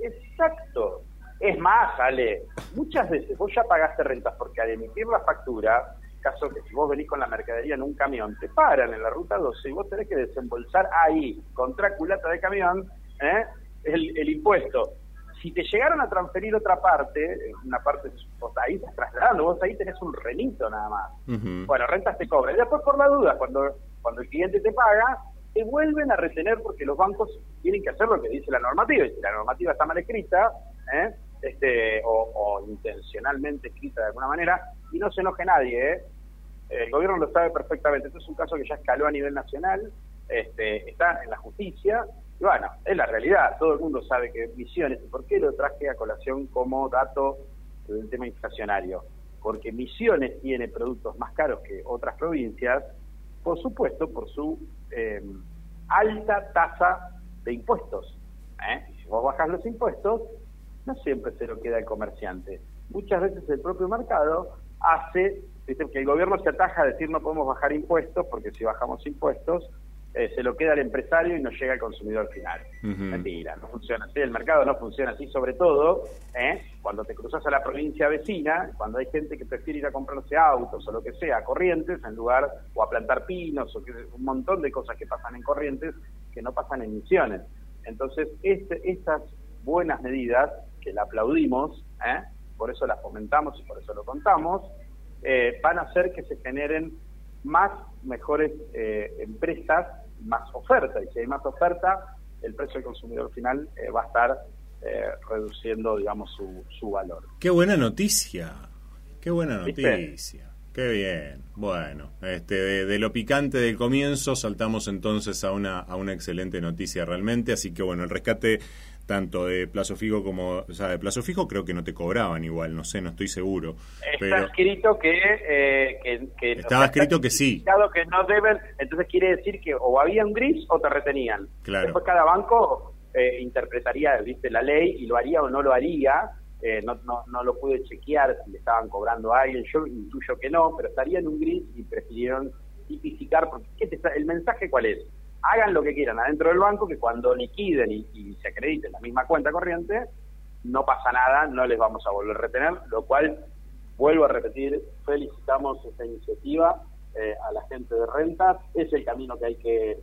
Exacto. Es más, Ale, muchas veces vos ya pagaste rentas porque al emitir la factura caso que si vos venís con la mercadería en un camión, te paran en la ruta 12 y vos tenés que desembolsar ahí, contra culata de camión, ¿eh? el, impuesto. Si te llegaron a transferir otra parte, una parte, vos ahí estás trasladando, vos ahí tenés un renito nada más. Bueno, rentas te cobran. Y después, por la duda, cuando, cuando el cliente te paga, te vuelven a retener porque los bancos tienen que hacer lo que dice la normativa. Y si la normativa está mal escrita, ¿eh? este, o, intencionalmente escrita de alguna manera, y no se enoje nadie, ¿eh? el gobierno lo sabe perfectamente. Este es un caso que ya escaló a nivel nacional, este, está en la justicia, y bueno, es la realidad, todo el mundo sabe que Misiones, ¿y por qué lo traje a colación como dato del tema inflacionario? Porque Misiones tiene productos más caros que otras provincias, por supuesto, por su eh, alta tasa de impuestos. ¿eh? Si vos bajas los impuestos, no siempre se lo queda el comerciante. Muchas veces el propio mercado hace que el gobierno se ataja a decir no podemos bajar impuestos, porque si bajamos impuestos, eh, se lo queda el empresario y no llega al consumidor final. Mentira, no funciona así, el mercado no funciona así, sobre todo ¿eh? cuando te cruzas a la provincia vecina, cuando hay gente que prefiere ir a comprarse autos o lo que sea, corrientes, en lugar, o a plantar pinos, o que, un montón de cosas que pasan en corrientes que no pasan en misiones. Entonces, este, estas buenas medidas, que la aplaudimos, ¿eh? Por eso las fomentamos y por eso lo contamos, eh, van a hacer que se generen más mejores eh, empresas, más oferta. Y si hay más oferta, el precio del consumidor final eh, va a estar reduciendo, digamos, su, su valor. Qué buena noticia, qué buena noticia. Qué bien. Bueno, este, de, lo picante del comienzo saltamos entonces a una, a una excelente noticia realmente. Así que bueno, el rescate tanto de plazo fijo como, o sea, de plazo fijo creo que no te cobraban igual, no sé, no estoy seguro. Está escrito que, eh, que, estaba escrito que sí. Que no deben, entonces quiere decir que o había un gris o te retenían. Claro. Después cada banco eh, interpretaría, viste, la ley y lo haría o no lo haría. Eh, no, no, no lo pude chequear si le estaban cobrando a alguien, yo intuyo que no, pero estaría en un gris y prefirieron tipificar, porque ¿qué ¿el mensaje cuál es? Hagan lo que quieran adentro del banco, que cuando liquiden y, se acrediten la misma cuenta corriente, no pasa nada, no les vamos a volver a retener, lo cual, vuelvo a repetir, felicitamos esta iniciativa eh, a la gente de rentas, es el camino que hay que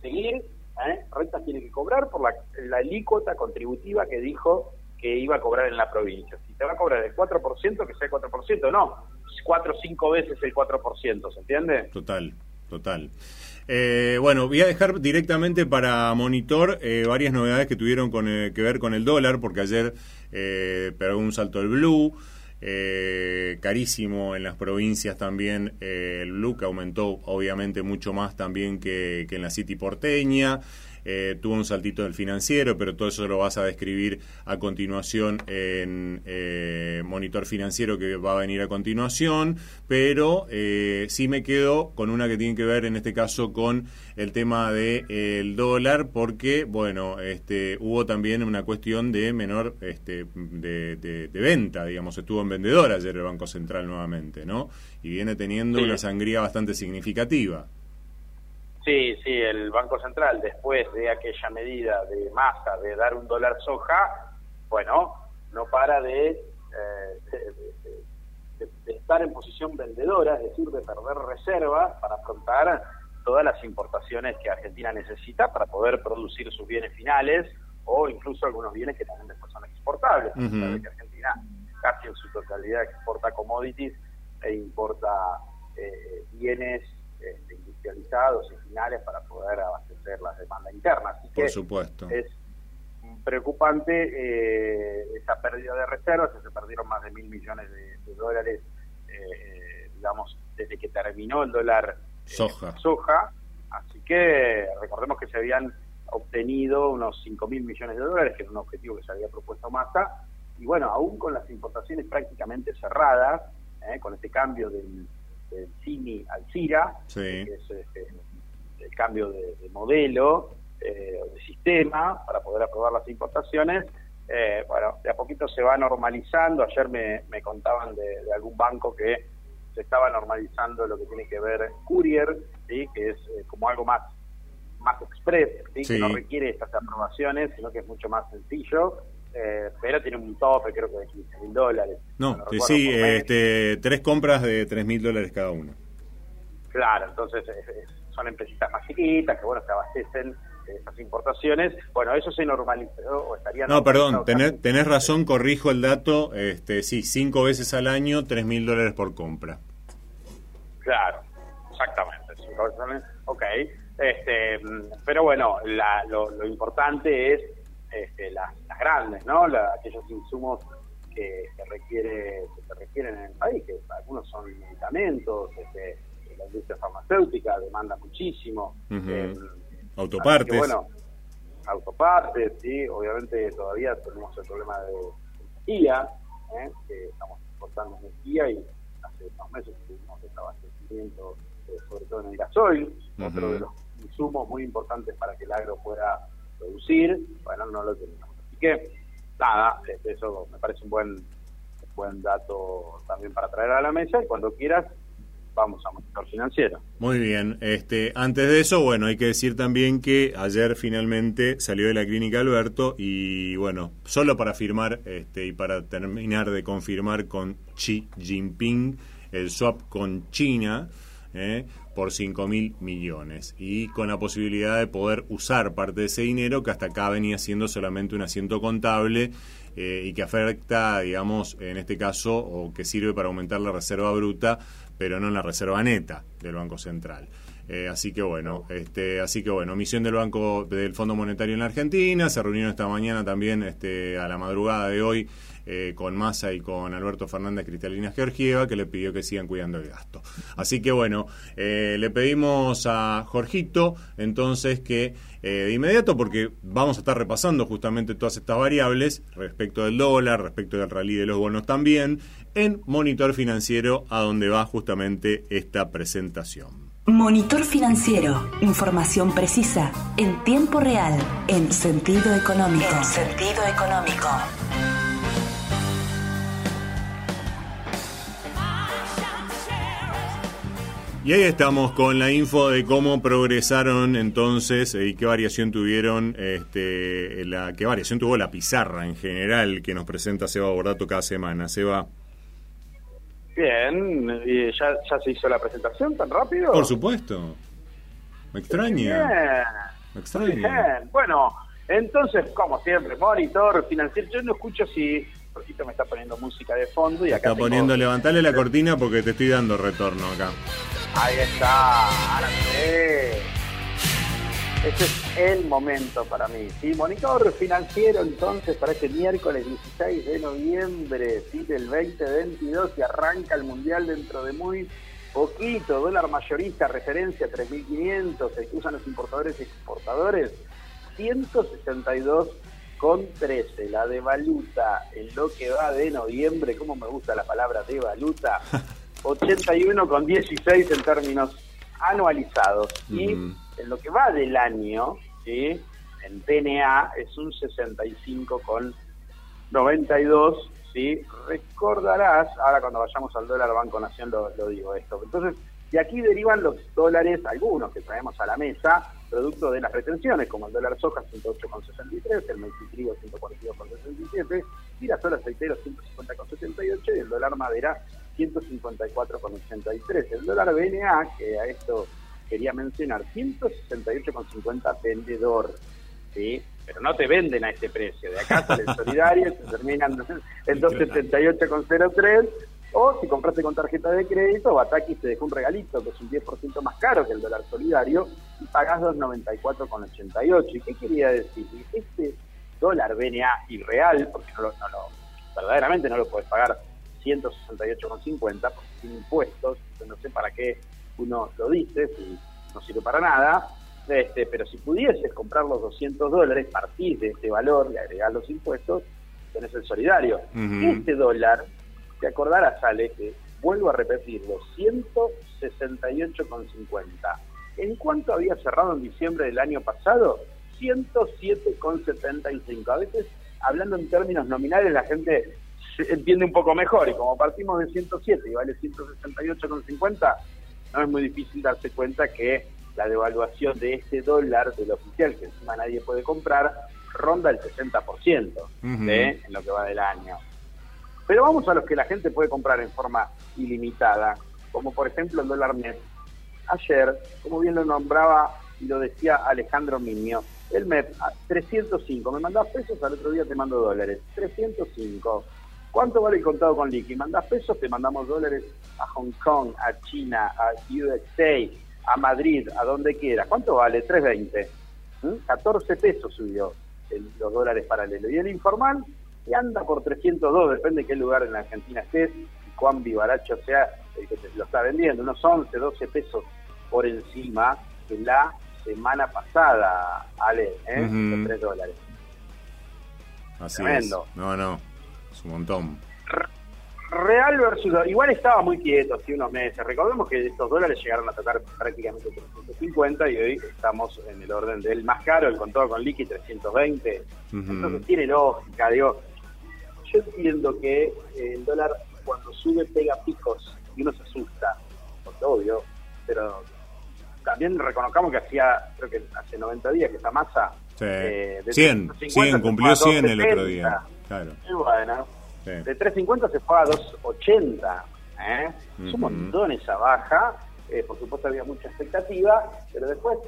seguir, ¿eh? rentas tiene que cobrar por la, la alícuota contributiva que dijo que iba a cobrar en la provincia. Si te va a cobrar el 4%, que sea el 4%, no, cuatro o cinco veces el 4%, ¿se entiende? Total, total. Eh, bueno, voy a dejar directamente para monitor eh, varias novedades que tuvieron con, eh, que ver con el dólar, porque ayer eh, pegó un salto el blue. carísimo en las provincias también el blue que aumentó obviamente mucho más también que en la City porteña eh, tuvo un saltito del financiero, pero todo eso lo vas a describir a continuación en eh, Monitor Financiero que va a venir a continuación, pero eh, sí me quedo con una que tiene que ver en este caso con el tema del el dólar, porque, bueno, este, hubo también una cuestión de menor este, de, venta, digamos, estuvo en vendedor ayer el Banco Central nuevamente, ¿no? Y viene teniendo una sangría bastante significativa. Sí, sí, el Banco Central, después de aquella medida de masa de dar un dólar soja, bueno, no para de, eh, de, estar en posición vendedora, es decir, de perder reservas para afrontar todas las importaciones que Argentina necesita para poder producir sus bienes finales o incluso algunos bienes que también después son exportables. que Argentina casi en su totalidad exporta commodities e importa eh, bienes industrializados y finales para poder abastecer las demandas internas. Así Por supuesto. Es preocupante eh, esa pérdida de reservas, se perdieron más de mil millones de, dólares, eh, digamos, desde que terminó el dólar eh, soja. soja. Así que recordemos que se habían obtenido unos 5 mil millones de dólares, que es un objetivo que se había propuesto Massa, y bueno, aún con las importaciones prácticamente cerradas, con este cambio del del CIMI al CIRA, que es este, el cambio de, modelo eh, de sistema para poder aprobar las importaciones. Eh, bueno, de a poquito se va normalizando. Ayer me, contaban de, algún banco que se estaba normalizando lo que tiene que ver Courier, ¿sí? que es eh, como algo más más express, que no requiere estas aprobaciones, sino que es mucho más sencillo eh, pero tiene un tope, creo que de 15 mil dólares. No, sí, este, tres compras de 3 mil dólares cada una. Claro, entonces son empresitas más chiquitas que, bueno, se abastecen de esas importaciones. Bueno, eso se normalizó o estaría... No, perdón, tenés, tenés, razón, corrijo el dato, este, sí, cinco veces al año, 3 mil dólares por compra. Claro, exactamente, cinco veces al año, ok. Este, pero bueno, la, lo importante es este, las, grandes, ¿no? aquellos insumos que, requiere, que se requieren en el país, que algunos son medicamentos, este, la industria farmacéutica demanda muchísimo. Eh, autopartes. bueno, autopartes, sí, obviamente todavía tenemos el problema de energía, ¿eh? que estamos exportando energía y hace unos meses tuvimos desabastecimiento, eh, sobre todo en el gasoil, otro de los insumos muy importantes para que el agro pueda producir, bueno, no lo tenemos. Que, nada, este, eso me parece un buen, buen dato también para traer a la mesa y cuando quieras vamos a monitor financiero. Muy bien. Este, antes de eso, bueno, hay que decir también que ayer finalmente salió de la clínica Alberto y bueno, solo para firmar este, y para terminar de confirmar con Xi Jinping el swap con China. ¿eh? Por 5 mil millones y con la posibilidad de poder usar parte de ese dinero que hasta acá venía siendo solamente un asiento contable eh, y que afecta, digamos, en este caso, o que sirve para aumentar la reserva bruta, pero no la reserva neta del Banco Central. Eh, así que bueno, este, así que bueno, misión del Banco del Fondo Monetario en la Argentina, se reunieron esta mañana también este, a la madrugada de hoy eh, con Massa y con Alberto Fernández Cristalina Georgieva, que le pidió que sigan cuidando el gasto. Así que bueno, eh, le pedimos a Jorgito entonces que de inmediato, porque vamos a estar repasando justamente todas estas variables respecto del dólar, respecto del rally de los bonos también, en Monitor Financiero, a donde va justamente esta presentación. Monitor financiero, información precisa, en tiempo real, en sentido económico. En sentido económico. Y ahí estamos con la info de cómo progresaron entonces y qué variación tuvieron, este, la, qué variación tuvo la pizarra en general que nos presenta Seba Bordato cada semana. Seba. Bien, ¿y ya, ya se hizo la presentación tan rápido? Por supuesto. Me extraña. Bien. Me extraña. Bien. Bueno, entonces, como siempre, monitor financiero. Yo no escucho si Rojito me está poniendo música de fondo y acá. Está poniendo, levantale la cortina porque te estoy dando retorno acá. Ahí está, ahora sí. Este es el momento para mí. ¿sí? Monitor financiero entonces para este miércoles 16 de noviembre ¿sí? del 2022 y arranca el Mundial dentro de muy poquito. Dólar mayorista, referencia 3.500, se usan los importadores y exportadores. 162 con 13. La de valuta en lo que va de noviembre, como me gusta la palabra de valuta, 81 con 16 en términos anualizados. Y en lo que va del año, ¿sí? en DNA es un 65,92, ¿sí? Recordarás, ahora cuando vayamos al dólar Banco Nación lo, digo esto. Entonces, de aquí derivan los dólares, algunos que traemos a la mesa, producto de las retenciones, como el dólar soja 108,63, el trigo 142,67, girasol aceitero 150,78 y el dólar madera 154,83. El dólar BNA, que a esto quería mencionar, 168,50 vendedor, ¿sí? Pero no te venden a ese precio. De acá sale el solidario, se terminan en 278,03. O si compraste con tarjeta de crédito, Bataki te dejó un regalito que es un 10% más caro que el dólar solidario y pagás 294,88. ¿Y qué quería decir? Este dólar BNA irreal, porque no lo, no lo, verdaderamente no lo puedes pagar 168,50 porque sin impuestos, no sé para qué uno lo dice, si no sirve para nada, este, pero si pudieses comprar los 200 dólares, partir de este valor y agregar los impuestos, tenés el solidario. Este dólar, te acordarás, sale que, vuelvo a repetirlo, 168,50. ¿En cuánto había cerrado en diciembre del año pasado? 107,75. A veces, hablando en términos nominales, la gente entiende un poco mejor y como partimos de 107 y vale 168,50, no es muy difícil darse cuenta que la devaluación de este dólar del oficial, que encima nadie puede comprar, ronda el 60% en lo que va del año. Pero vamos a los que la gente puede comprar en forma ilimitada, como por ejemplo el dólar MEP. Ayer, como bien lo nombraba y lo decía Alejandro Miño, el MEP a 305, me mandás pesos, al otro día te mando dólares, 305. ¿Cuánto vale el contado con liqui? Mandás pesos, te mandamos dólares a Hong Kong, a China, a USA, a Madrid, a donde quiera. ¿Cuánto vale? 320. 14 ¿Mm? pesos subió los dólares paralelos. Y el informal y anda por 302, depende de qué lugar en la Argentina estés y cuán vivaracho sea el que te lo está vendiendo. Unos 11, 12 pesos por encima que la semana pasada, Ale, ¿eh? 3 dólares. Así Tremendo. No, no un montón. Real versus igual estaba muy quieto hace unos meses. Recordemos que estos dólares llegaron a tocar prácticamente 350 y hoy estamos en el orden del más caro, el contado con liqui 320. Entonces tiene lógica, digo. Yo entiendo que el dólar cuando sube pega picos y uno se asusta, obvio, pero también reconozcamos que hacía, creo que hace 90 días que esa masa... Eh, de 100, 100, cumplió 100 el otro día. Claro. Y bueno, de 3.50 se fue a 2.80. ¿eh? Es un montón esa baja. Eh, por supuesto había mucha expectativa, pero después,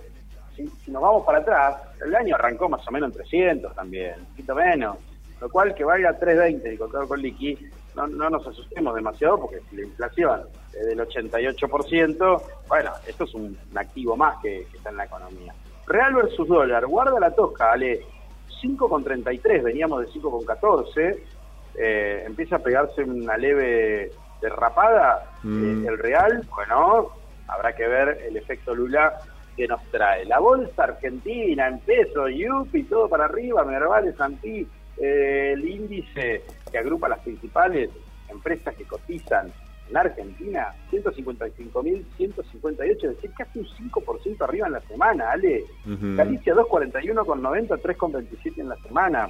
si, nos vamos para atrás, el año arrancó más o menos en 300 también, un poquito menos. Lo cual que vaya a 3.20 y contado con liqui, no, no nos asustemos demasiado porque la inflación es del 88%, bueno, esto es un, activo más que, está en la economía. Real versus dólar, guarda la tosca, Ale, 5,33, veníamos de 5,14, eh, empieza a pegarse una leve derrapada, mm. eh, el Real, bueno, habrá que ver el efecto Lula que nos trae. La bolsa argentina en peso, Yupi, todo para arriba, Merval, Santí, eh, el índice que agrupa las principales empresas que cotizan en Argentina, 155.158, es decir, casi un 5% arriba en la semana, Ale. Galicia 241,90, 3,27 en la semana.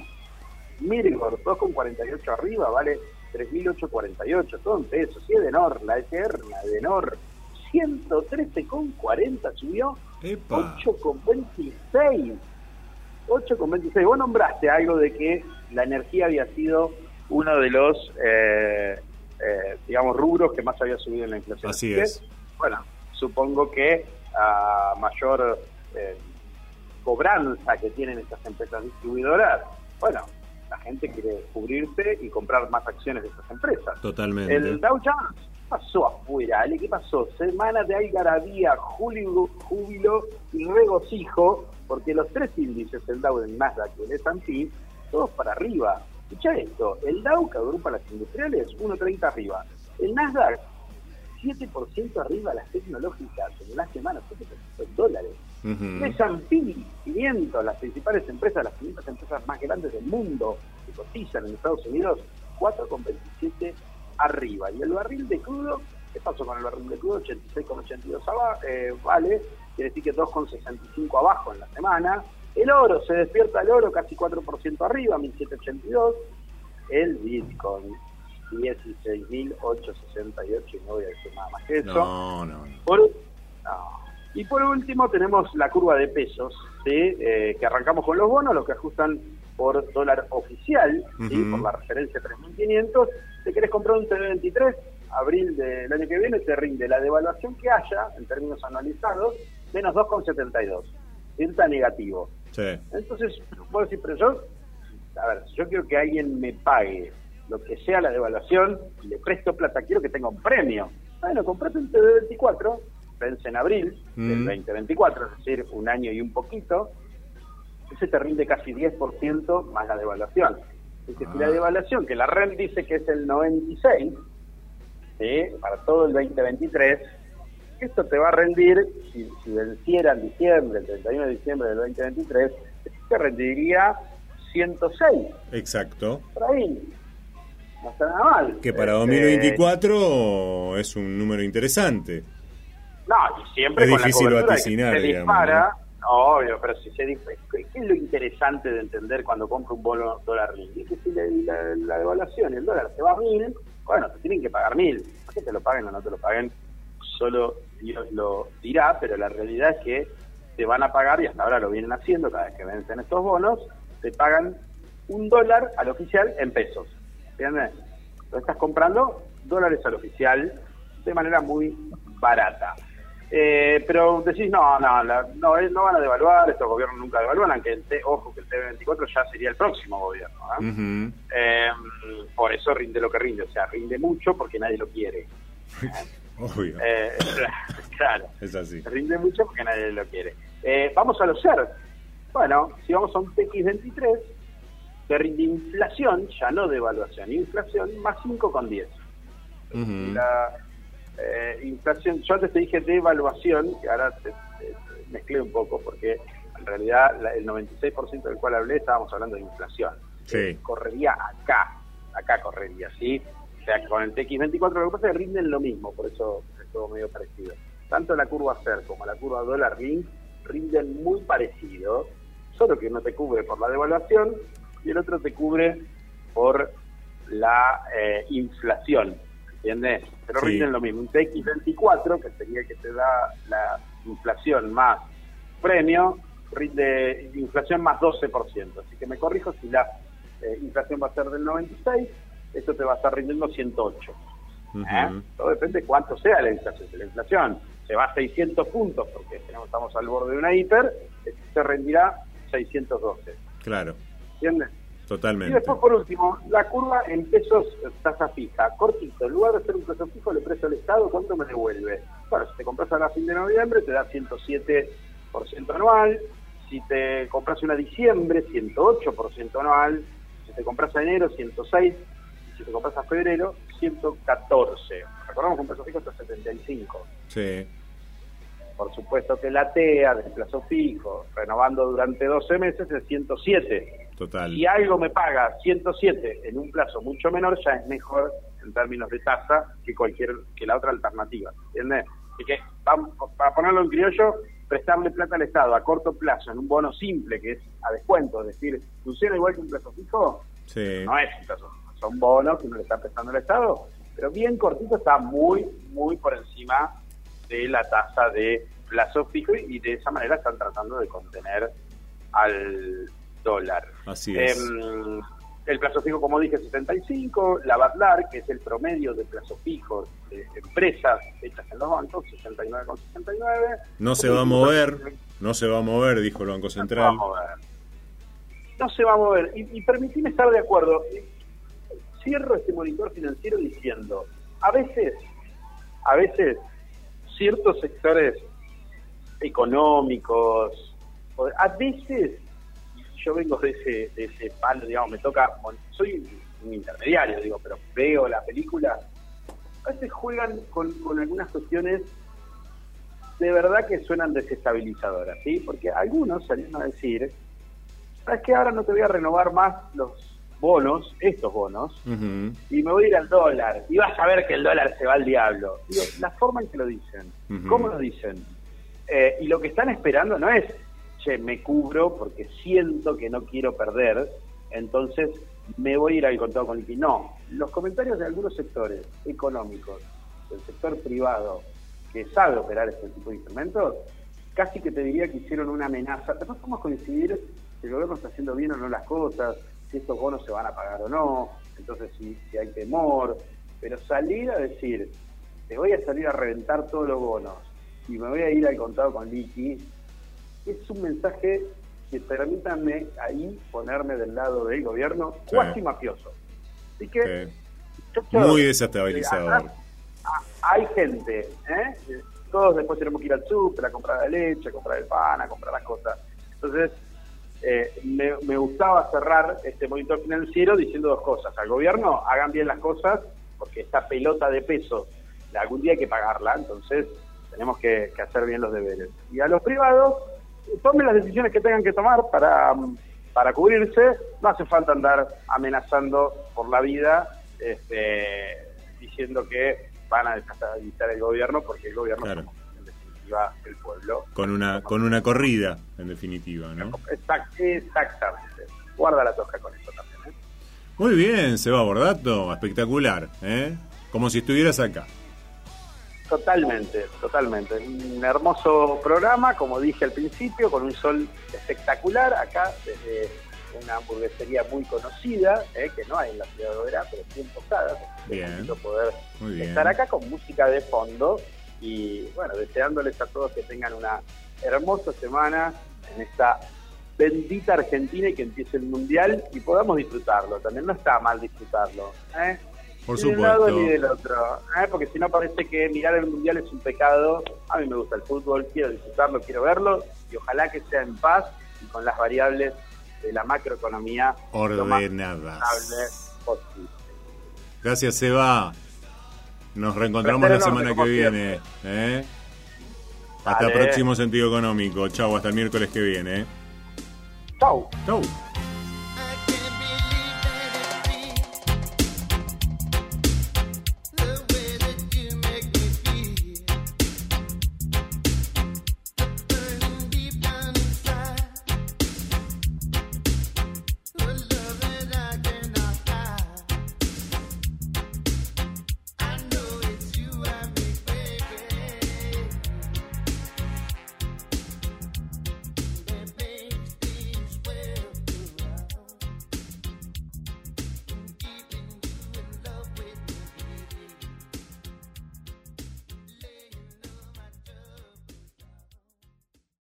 Mirgor 2,48 arriba, vale 3.848, todo en pesos. Y Edenor, la Eterna, Edenor, 113,40 subió, 8,26. 8,26. Vos nombraste algo de que la energía había sido uno de los, eh, eh, digamos, rubros que más había subido en la inflación. Así es. Bueno, supongo que a mayor eh, cobranza que tienen estas empresas distribuidoras, bueno, la gente quiere cubrirse y comprar más acciones de estas empresas. Totalmente. El Dow Jones pasó afuera, Ale? ¿Qué pasó? Semanas de algarabía, júbilo, júbilo y regocijo, porque los tres índices, el Dow, el Nasdaq y el S&P, todos para arriba. Escucha esto, el Dow, que agrupa las industriales, 1.30 arriba. El Nasdaq, 7% arriba las tecnológicas en la semana, 7% en dólares. El S&P 500, las principales empresas, las 500 empresas más grandes del mundo que cotizan en Estados Unidos, 4,27 arriba. Y el barril de crudo, ¿qué pasó con el barril de crudo? 86,82 eh, vale, quiere decir que 2,65 abajo en la semana. El oro, se despierta el oro casi 4% arriba, 1782. El Bitcoin, 16.868 y no voy a decir nada más que eso. No, no, Y por último tenemos la curva de pesos, ¿sí? Eh, que arrancamos con los bonos, los que ajustan por dólar oficial, por la referencia 3.500. Te querés comprar un TV23, abril del año que viene, te rinde la devaluación que haya, en términos anualizados, menos 2,72. Está negativo. Entonces, puedo decir, pero yo, a ver, yo quiero que alguien me pague lo que sea la devaluación, le presto plata, quiero que tenga un premio. Bueno, comprate un TV24, vence en abril del 2024, es decir, un año y un poquito, ese te rinde casi 10% más la devaluación. Es si la ah. devaluación, que la REM dice que es el 96, para todo el 2023, esto te va a rendir, si, venciera en diciembre, el 31 de diciembre del 2023, te rendiría 106. Exacto. Por ahí. No está nada mal. Que para 2024 este, es un número interesante. No, y siempre es con difícil la vaticinar, se dispara, Obvio, pero si se dice, ¿qué es lo interesante de entender cuando compro un bono dólar mil? Es que si la, devaluación y el dólar se va a mil, bueno, te tienen que pagar mil. Que te lo paguen o no te lo paguen, solo Dios lo dirá, pero la realidad es que te van a pagar, y hasta ahora lo vienen haciendo cada vez que vencen estos bonos, te pagan un dólar al oficial en pesos. ¿Entiendes? Lo estás comprando dólares al oficial de manera muy barata. Eh, pero decís, no, no, no, no van a devaluar, estos gobiernos nunca devalúan, aunque el T, ojo que el T24 ya sería el próximo gobierno. ¿eh? Eh, por eso rinde lo que rinde, o sea, rinde mucho porque nadie lo quiere. Obvio. claro. Es así. Rinde mucho porque nadie lo quiere. vamos a los CER. Bueno, si vamos a un TX23, te rinde inflación, ya no devaluación, inflación más 5,10. Uh La eh, inflación, yo antes te dije devaluación, que ahora te, mezclé un poco, porque en realidad el 96% del cual hablé estábamos hablando de inflación. Sí. Correría acá, acá correría, ¿sí? O sea, con el TX24 lo que pasa es que rinden lo mismo, por eso es todo medio parecido. Tanto la curva CER como la curva dólar rinden muy parecido, solo que uno te cubre por la devaluación y el otro te cubre por la eh, inflación. ¿entiendes? Pero rinden lo mismo. Un TX24, que sería que te da la inflación más premio, rinde inflación más 12%. Así que me corrijo, si la eh, inflación va a ser del 96, eso te va a estar rindiendo 108. ¿Eh? Todo depende de cuánto sea la inflación. Si la inflación se va a 600 puntos, porque estamos al borde de una hiper, se rendirá 612. Claro. ¿Entiendes? Totalmente. Y después, por último, la curva en pesos tasa fija. Cortito, en lugar de ser un peso fijo, le precio al Estado, ¿cuánto me devuelve? Bueno, si te compras a la fin de noviembre, te da 107% anual. Si te compras una diciembre, 108% anual. Si te compras a enero, 106. Si te compras a febrero, 114. Recordamos que un peso fijo está 75. Sí. Por supuesto que la TEA del plazo fijo, renovando durante 12 meses, es 107. Total. Si algo me paga 107 en un plazo mucho menor, ya es mejor en términos de tasa que cualquier que la otra alternativa. ¿Entiendes? Así que, para ponerlo en criollo, prestarle plata al Estado a corto plazo en un bono simple, que es a descuento, es decir, funciona igual que un plazo fijo, sí. no es un plazo son bonos que uno le está prestando al Estado, pero bien cortito está muy, muy por encima de la tasa de plazo fijo y de esa manera están tratando de contener al dólar. Así es. Em, el plazo fijo, como dije, 75, la BATLAR, que es el promedio de plazo fijo de empresas hechas en los bancos, 69,69. No se va a mover, no se va a mover, dijo el Banco Central. No se va a mover. No se va a mover. Y, y estar de acuerdo. Cierro este monitor financiero diciendo, a veces, a veces, ciertos sectores económicos, a veces yo vengo de ese, de ese palo, digamos, me toca, soy un intermediario, digo, pero veo la película, a veces juegan con, algunas cuestiones de verdad que suenan desestabilizadoras, ¿sí? Porque algunos salieron a decir, ¿sabes que Ahora no te voy a renovar más los bonos, estos bonos, y me voy a ir al dólar, y vas a ver que el dólar se va al diablo. Digo, la forma en que lo dicen, ¿cómo lo dicen? Eh, y lo que están esperando no es me cubro porque siento que no quiero perder, entonces me voy a ir al contado con liquidez. No, los comentarios de algunos sectores económicos, del sector privado, que sabe operar este tipo de instrumentos, casi que te diría que hicieron una amenaza. Después podemos coincidir si el gobierno está haciendo bien o no las cosas, si estos bonos se van a pagar o no, entonces si, si hay temor, pero salir a decir, te voy a salir a reventar todos los bonos y me voy a ir al contado con liqui, es un mensaje que permítanme ahí ponerme del lado del gobierno cuasi mafioso. Así que... Muy desestabilizador. hay gente, ¿eh? todos después tenemos que ir al súper a comprar la leche, a comprar el pan, a comprar las cosas. Entonces, eh, me, me, gustaba cerrar este monitor financiero diciendo dos cosas. Al gobierno hagan bien las cosas, porque esta pelota de peso algún día hay que pagarla, entonces tenemos que hacer bien los deberes. Y a los privados, tomen las decisiones que tengan que tomar para, para cubrirse, no hace falta andar amenazando por la vida, este, diciendo que van a desestabilizar el gobierno, porque el gobierno es en definitiva el pueblo. Con una, con una corrida, en definitiva, ¿no? exactamente. Guarda la tosca con eso también. ¿eh? Muy bien, Seba Bordato, espectacular, ¿eh? Como si estuvieras acá. Totalmente, totalmente. Un hermoso programa, como dije al principio, con un sol espectacular acá desde una hamburguesería muy conocida, eh, que no hay en la ciudad de Oberá, pero sí en Posadas. Bien. poder estar acá con música de fondo y bueno, deseándoles a todos que tengan una hermosa semana en esta bendita Argentina y que empiece el Mundial y podamos disfrutarlo. También no está mal disfrutarlo. ¿eh? Por ni supuesto. Ni lado ni del otro. ¿eh? Porque si no parece que mirar el mundial es un pecado. A mí me gusta el fútbol, quiero disfrutarlo, quiero verlo y ojalá que sea en paz y con las variables de la macroeconomía ordenadas. Gracias, Seba. Nos reencontramos la semana que viene. ¿eh? Hasta el próximo sentido económico. Chau, hasta el miércoles que viene. Chau. Chau.